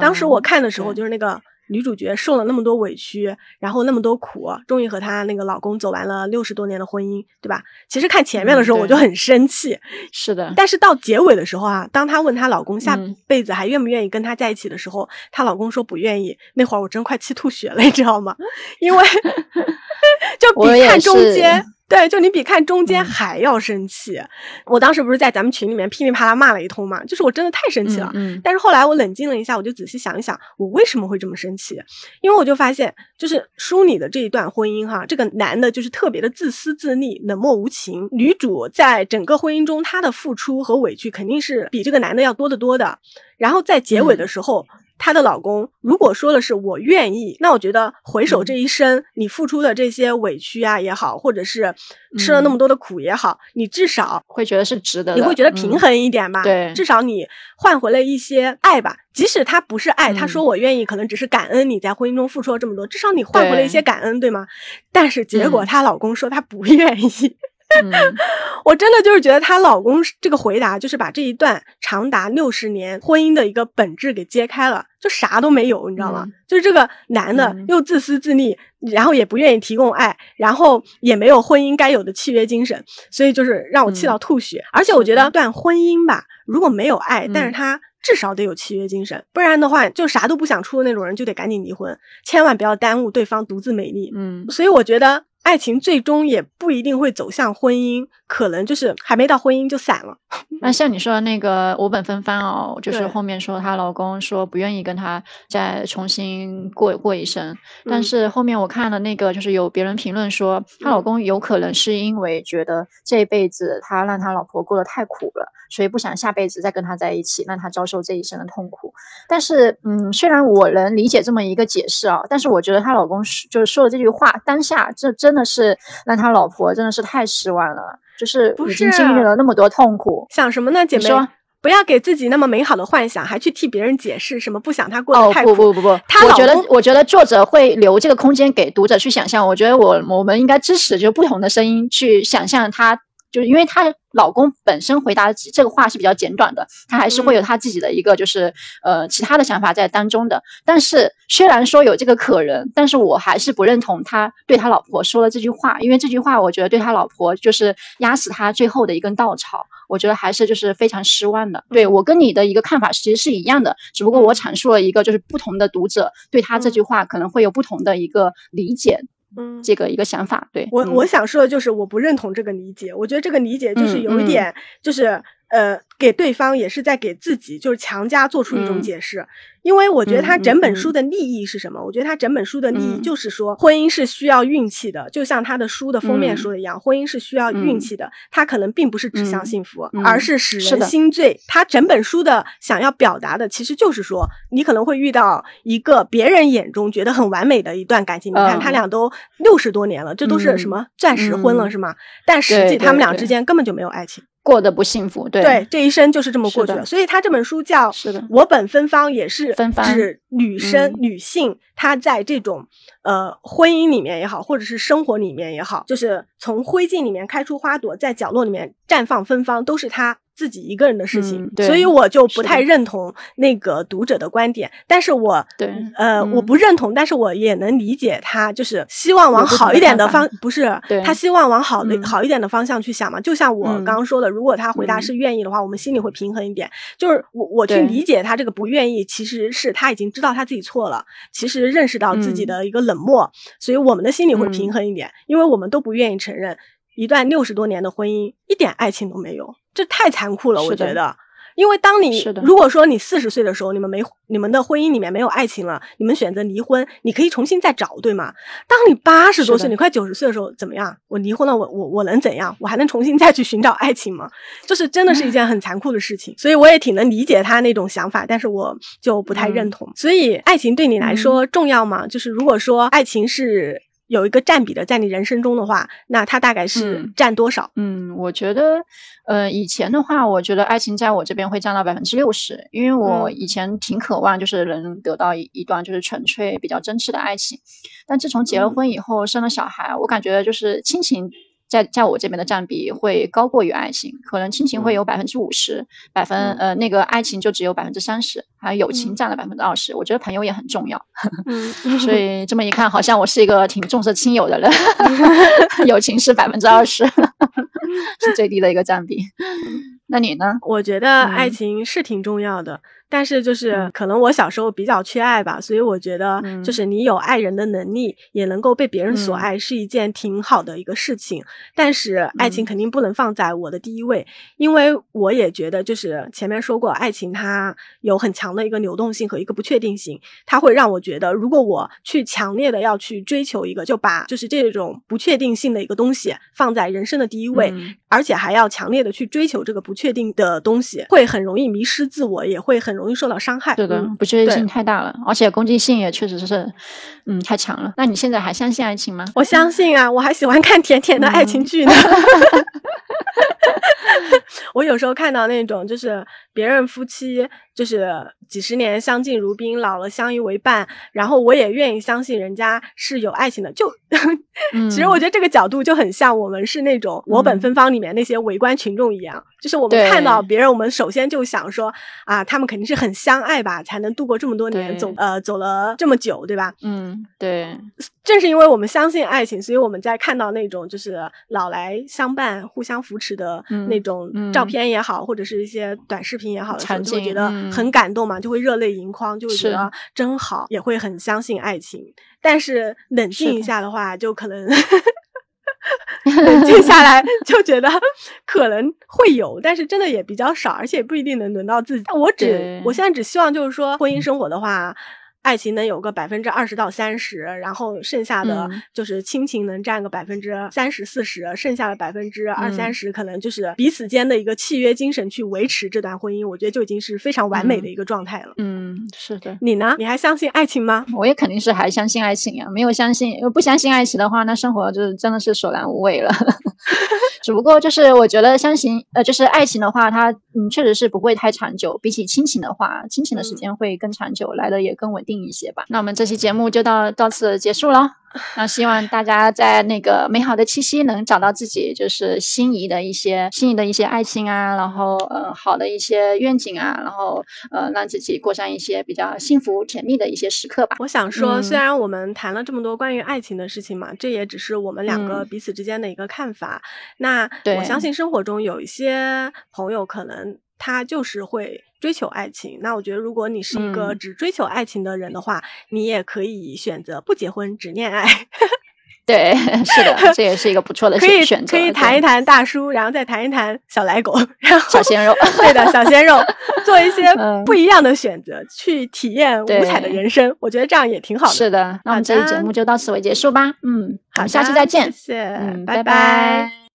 当时我看的时候就是那个。女主角受了那么多委屈，然后那么多苦，终于和她那个老公走完了六十多年的婚姻，对吧？其实看前面的时候我就很生气，是的。但是到结尾的时候啊，当她问她老公下辈子还愿不愿意跟她在一起的时候，她老公说不愿意。那会儿我真快气吐血了，你知道吗？因为 [LAUGHS] 就比看中间。对，就你比看中间还要生气。我当时不是在咱们群里面噼里啪啦骂了一通嘛，就是我真的太生气了。嗯，但是后来我冷静了一下，我就仔细想一想，我为什么会这么生气？因为我就发现，就是书里的这一段婚姻哈，这个男的就是特别的自私自利、冷漠无情。女主在整个婚姻中，她的付出和委屈肯定是比这个男的要多得多的。然后在结尾的时候。她的老公如果说的是我愿意，那我觉得回首这一生，你付出的这些委屈啊也好，或者是吃了那么多的苦也好，你至少会觉得是值得，你会觉得平衡一点吧？对，至少你换回了一些爱吧。即使他不是爱，他说我愿意，可能只是感恩你在婚姻中付出了这么多，至少你换回了一些感恩，对吗？但是结果她老公说他不 [LAUGHS] 愿意。[LAUGHS] 我真的就是觉得她老公这个回答，就是把这一段长达六十年婚姻的一个本质给揭开了，就啥都没有，你知道吗？就是这个男的又自私自利，然后也不愿意提供爱，然后也没有婚姻该有的契约精神，所以就是让我气到吐血。而且我觉得段婚姻吧，如果没有爱，但是他至少得有契约精神，不然的话，就啥都不想出的那种人就得赶紧离婚，千万不要耽误对方独自美丽。嗯，所以我觉得。爱情最终也不一定会走向婚姻，可能就是还没到婚姻就散了。[LAUGHS] 那像你说的那个我本芬芳哦，就是后面说她老公说不愿意跟她再重新过过一生，但是后面我看了那个，就是有别人评论说她老公有可能是因为觉得这一辈子他让他老婆过得太苦了，所以不想下辈子再跟他在一起，让他遭受这一生的痛苦。但是，嗯，虽然我能理解这么一个解释啊，但是我觉得她老公是就是说的这句话，当下这真。真的是让他老婆真的是太失望了，就是已经经历了那么多痛苦，想什么呢？姐妹，不要给自己那么美好的幻想，还去替别人解释什么不想他过得太苦。不不不不，他我觉得我觉得作者会留这个空间给读者去想象。我觉得我我们应该支持就不同的声音去想象他。就是因为她老公本身回答这个话是比较简短的，他还是会有他自己的一个就是呃其他的想法在当中的。但是虽然说有这个可能，但是我还是不认同他对他老婆说的这句话，因为这句话我觉得对他老婆就是压死他最后的一根稻草。我觉得还是就是非常失望的。对我跟你的一个看法其实是一样的，只不过我阐述了一个就是不同的读者对他这句话可能会有不同的一个理解。嗯，这个一个想法，对。我我想说的就是我不认同这个理解，我觉得这个理解就是有一点就是呃给对方也是在给自己就是强加做出一种解释。因为我觉得他整本书的利益是什么？我觉得他整本书的利益就是说，婚姻是需要运气的，就像他的书的封面说的一样，婚姻是需要运气的。他可能并不是指向幸福，而是使人心醉。他整本书的想要表达的，其实就是说，你可能会遇到一个别人眼中觉得很完美的一段感情。你看，他俩都六十多年了，这都是什么钻石婚了，是吗？但实际他们俩之间根本就没有爱情。过得不幸福，对对，这一生就是这么过去了。所以他这本书叫是的，我本芬芳也是指女生女性，她在这种呃婚姻里面也好，或者是生活里面也好，就是从灰烬里面开出花朵，在角落里面绽放芬芳，都是他。自己一个人的事情，所以我就不太认同那个读者的观点。但是我对呃我不认同，但是我也能理解他，就是希望往好一点的方，不是他希望往好的好一点的方向去想嘛。就像我刚刚说的，如果他回答是愿意的话，我们心里会平衡一点。就是我我去理解他这个不愿意，其实是他已经知道他自己错了，其实认识到自己的一个冷漠，所以我们的心里会平衡一点，因为我们都不愿意承认一段六十多年的婚姻一点爱情都没有。这太残酷了，我觉得，因为当你如果说你四十岁的时候，你们没你们的婚姻里面没有爱情了，你们选择离婚，你可以重新再找，对吗？当你八十多岁，你快九十岁的时候，怎么样？我离婚了，我我我能怎样？我还能重新再去寻找爱情吗？就是真的是一件很残酷的事情，所以我也挺能理解他那种想法，但是我就不太认同。所以，爱情对你来说重要吗？就是如果说爱情是。有一个占比的，在你人生中的话，那它大概是占多少？嗯，我觉得，呃，以前的话，我觉得爱情在我这边会占到百分之六十，因为我以前挺渴望，就是能得到一一段就是纯粹比较真挚的爱情。但自从结了婚以后，生了小孩，我感觉就是亲情。在在我这边的占比会高过于爱情，可能亲情会有百分之五十，百分呃那个爱情就只有百分之三十，还有友情占了百分之二十。我觉得朋友也很重要，[LAUGHS] 所以这么一看，好像我是一个挺重色轻友的人，[LAUGHS] 友情是百分之二十，[LAUGHS] 是最低的一个占比。那你呢？我觉得爱情是挺重要的。但是就是可能我小时候比较缺爱吧，所以我觉得就是你有爱人的能力，也能够被别人所爱，是一件挺好的一个事情。但是爱情肯定不能放在我的第一位，因为我也觉得就是前面说过，爱情它有很强的一个流动性和一个不确定性，它会让我觉得，如果我去强烈的要去追求一个，就把就是这种不确定性的一个东西放在人生的第一位，而且还要强烈的去追求这个不确定的东西，会很容易迷失自我，也会很。容易受到伤害，对的，不确定性太大了，而且攻击性也确实是，嗯，太强了。那你现在还相信爱情吗？我相信啊，我还喜欢看甜甜的爱情剧呢。[LAUGHS] 我有时候看到那种就是别人夫妻就是几十年相敬如宾，老了相依为伴，然后我也愿意相信人家是有爱情的。就 [LAUGHS] 其实我觉得这个角度就很像我们是那种我本芬芳里面那些围观群众一样，就是我们看到别人，我们首先就想说啊，他们肯定是很相爱吧，才能度过这么多年，走呃走了这么久，对吧？嗯，对。正是因为我们相信爱情，所以我们在看到那种就是老来相伴、互相扶持的那种照片也好，或者是一些短视频也好的时候，就会觉得很感动嘛，就会热泪盈眶，就会觉得真好，也会很相信爱情。但是冷静一下的话，就可能 [LAUGHS] 冷静下来就觉得可能会有，但是真的也比较少，而且不一定能轮到自己。我只我现在只希望就是说，婚姻生活的话。爱情能有个百分之二十到三十，然后剩下的就是亲情能占个百分之三十四十，剩下的百分之二三十可能就是彼此间的一个契约精神去维持这段婚姻，我觉得就已经是非常完美的一个状态了。嗯，是的。你呢？你还相信爱情吗？我也肯定是还相信爱情呀，没有相信，不相信爱情的话，那生活就是真的是索然无味了。[LAUGHS] 只不过就是我觉得相信，呃，就是爱情的话，它嗯确实是不会太长久，比起亲情的话，亲情的时间会更长久，来的也更稳定。一些吧，那我们这期节目就到到此结束了。那希望大家在那个美好的七夕能找到自己就是心仪的一些心仪的一些爱情啊，然后呃好的一些愿景啊，然后呃让自己过上一些比较幸福甜蜜的一些时刻吧。我想说，虽然我们谈了这么多关于爱情的事情嘛，这也只是我们两个彼此之间的一个看法。那我相信生活中有一些朋友可能。他就是会追求爱情。那我觉得，如果你是一个只追求爱情的人的话，你也可以选择不结婚，只恋爱。[LAUGHS] 对，[LAUGHS] 是的，这也是一个不错的选择。可以谈一谈大叔，然后再谈一谈小奶狗，然后小鲜肉。对的，小鲜肉，[LAUGHS] 做一些不一样的选择，去体验五彩的人生。我觉得这样也挺好的。是的，那我们这期节目就到此为结束吧。嗯，好，下期再见。谢谢，嗯，拜拜。